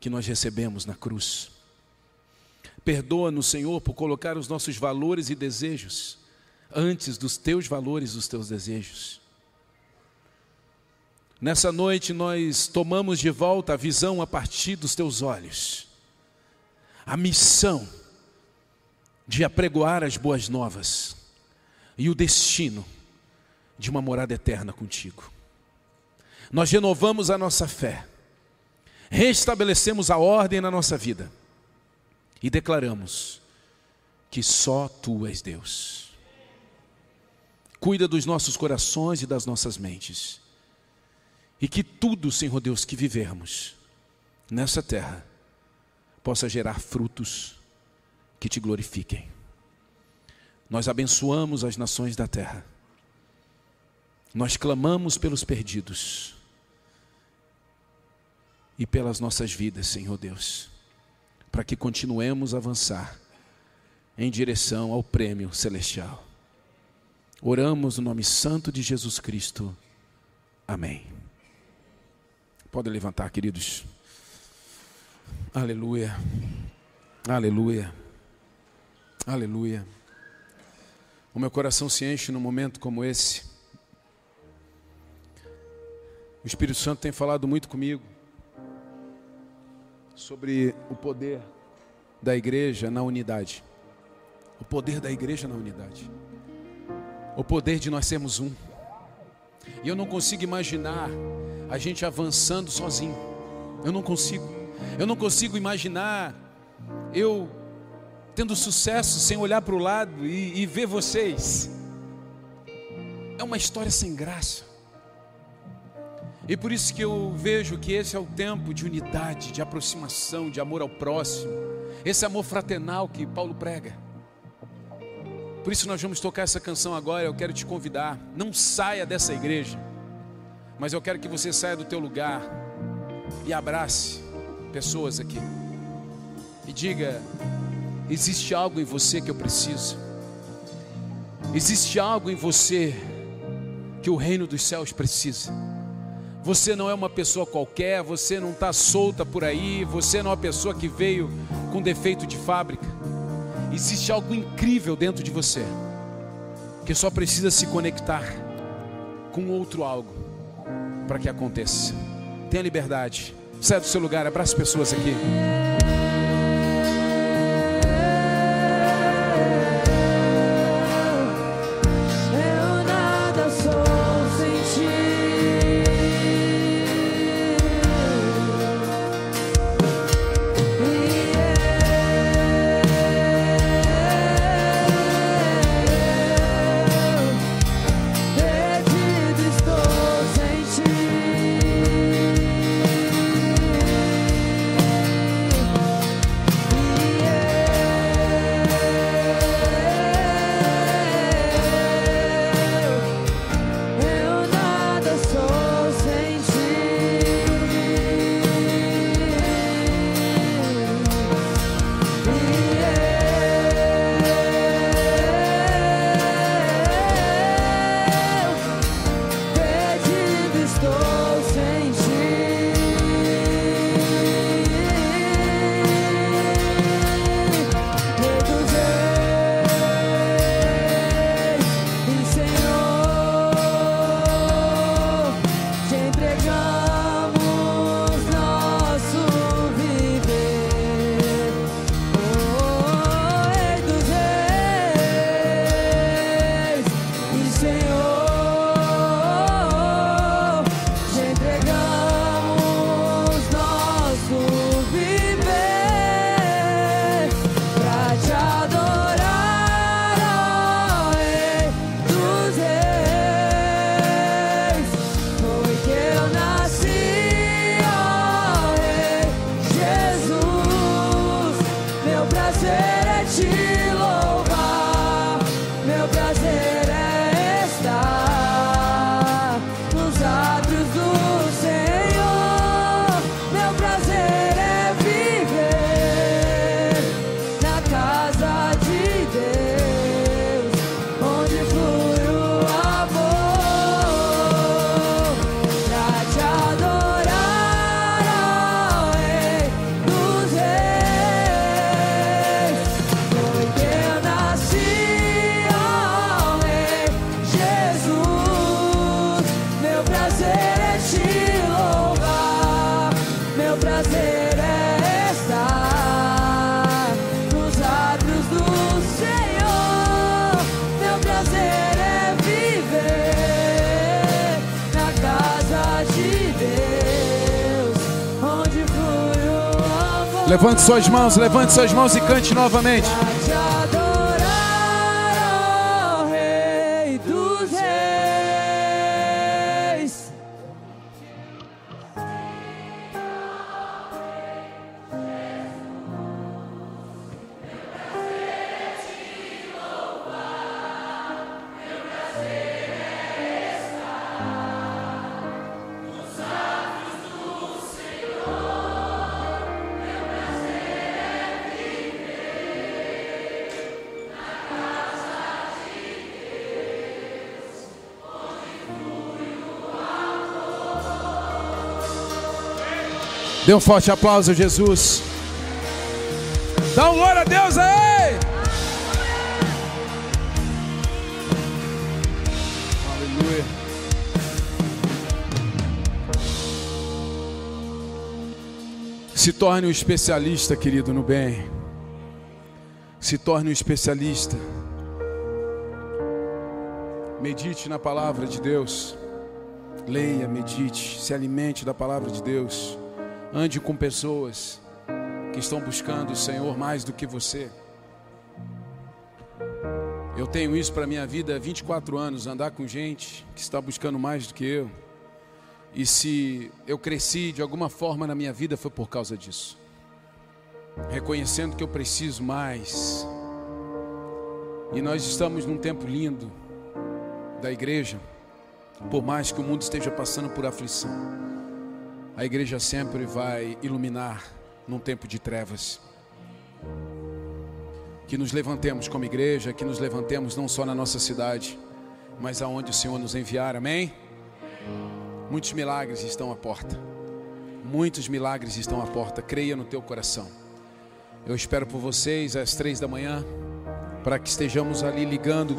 que nós recebemos na cruz. Perdoa-nos, Senhor, por colocar os nossos valores e desejos antes dos teus valores, dos teus desejos. Nessa noite nós tomamos de volta a visão a partir dos teus olhos. A missão de apregoar as boas novas e o destino de uma morada eterna contigo. Nós renovamos a nossa fé restabelecemos a ordem na nossa vida e declaramos que só tu és Deus. Cuida dos nossos corações e das nossas mentes. E que tudo, Senhor Deus, que vivermos nessa terra possa gerar frutos que te glorifiquem. Nós abençoamos as nações da terra. Nós clamamos pelos perdidos e pelas nossas vidas, Senhor Deus, para que continuemos a avançar em direção ao prêmio celestial. Oramos no nome santo de Jesus Cristo. Amém. Pode levantar, queridos. Aleluia. Aleluia. Aleluia. O meu coração se enche num momento como esse. O Espírito Santo tem falado muito comigo sobre o poder da igreja na unidade. O poder da igreja na unidade. O poder de nós sermos um. E eu não consigo imaginar a gente avançando sozinho. Eu não consigo. Eu não consigo imaginar eu tendo sucesso sem olhar para o lado e, e ver vocês. É uma história sem graça. E por isso que eu vejo que esse é o tempo de unidade, de aproximação, de amor ao próximo. Esse amor fraternal que Paulo prega. Por isso nós vamos tocar essa canção agora. Eu quero te convidar, não saia dessa igreja, mas eu quero que você saia do teu lugar e abrace pessoas aqui. E diga: existe algo em você que eu preciso. Existe algo em você que o reino dos céus precisa. Você não é uma pessoa qualquer, você não está solta por aí, você não é uma pessoa que veio com defeito de fábrica. Existe algo incrível dentro de você, que só precisa se conectar com outro algo para que aconteça. Tenha liberdade, sai do seu lugar, abraça pessoas aqui. Levante suas mãos, levante suas mãos e cante novamente. Dê um forte aplauso Jesus. Dá um glória a Deus aí. Aleluia. Se torne um especialista, querido, no bem. Se torne um especialista. Medite na palavra de Deus. Leia, medite, se alimente da palavra de Deus. Ande com pessoas que estão buscando o Senhor mais do que você. Eu tenho isso para minha vida há 24 anos, andar com gente que está buscando mais do que eu. E se eu cresci de alguma forma na minha vida foi por causa disso. Reconhecendo que eu preciso mais. E nós estamos num tempo lindo da igreja, por mais que o mundo esteja passando por aflição a igreja sempre vai iluminar num tempo de trevas. Que nos levantemos como igreja, que nos levantemos não só na nossa cidade, mas aonde o Senhor nos enviar, amém? Muitos milagres estão à porta. Muitos milagres estão à porta. Creia no teu coração. Eu espero por vocês às três da manhã, para que estejamos ali ligando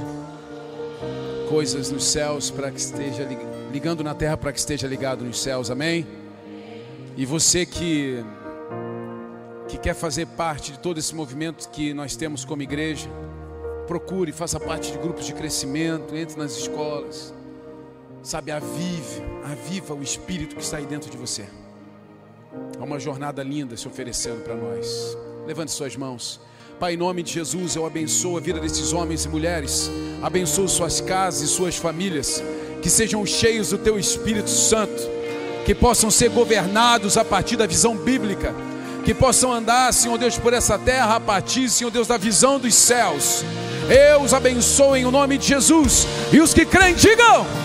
coisas nos céus, para que esteja ligando na terra, para que esteja ligado nos céus, amém? E você que que quer fazer parte de todo esse movimento que nós temos como igreja, procure, faça parte de grupos de crescimento, entre nas escolas. Sabe, avive, aviva o espírito que está aí dentro de você. Há uma jornada linda se oferecendo para nós. Levante suas mãos. Pai, em nome de Jesus, eu abençoo a vida desses homens e mulheres. Abençoo suas casas e suas famílias. Que sejam cheios do teu Espírito Santo que possam ser governados a partir da visão bíblica, que possam andar, Senhor Deus, por essa terra a partir, Senhor Deus, da visão dos céus. Eu os abençoo em o nome de Jesus. E os que creem, digam.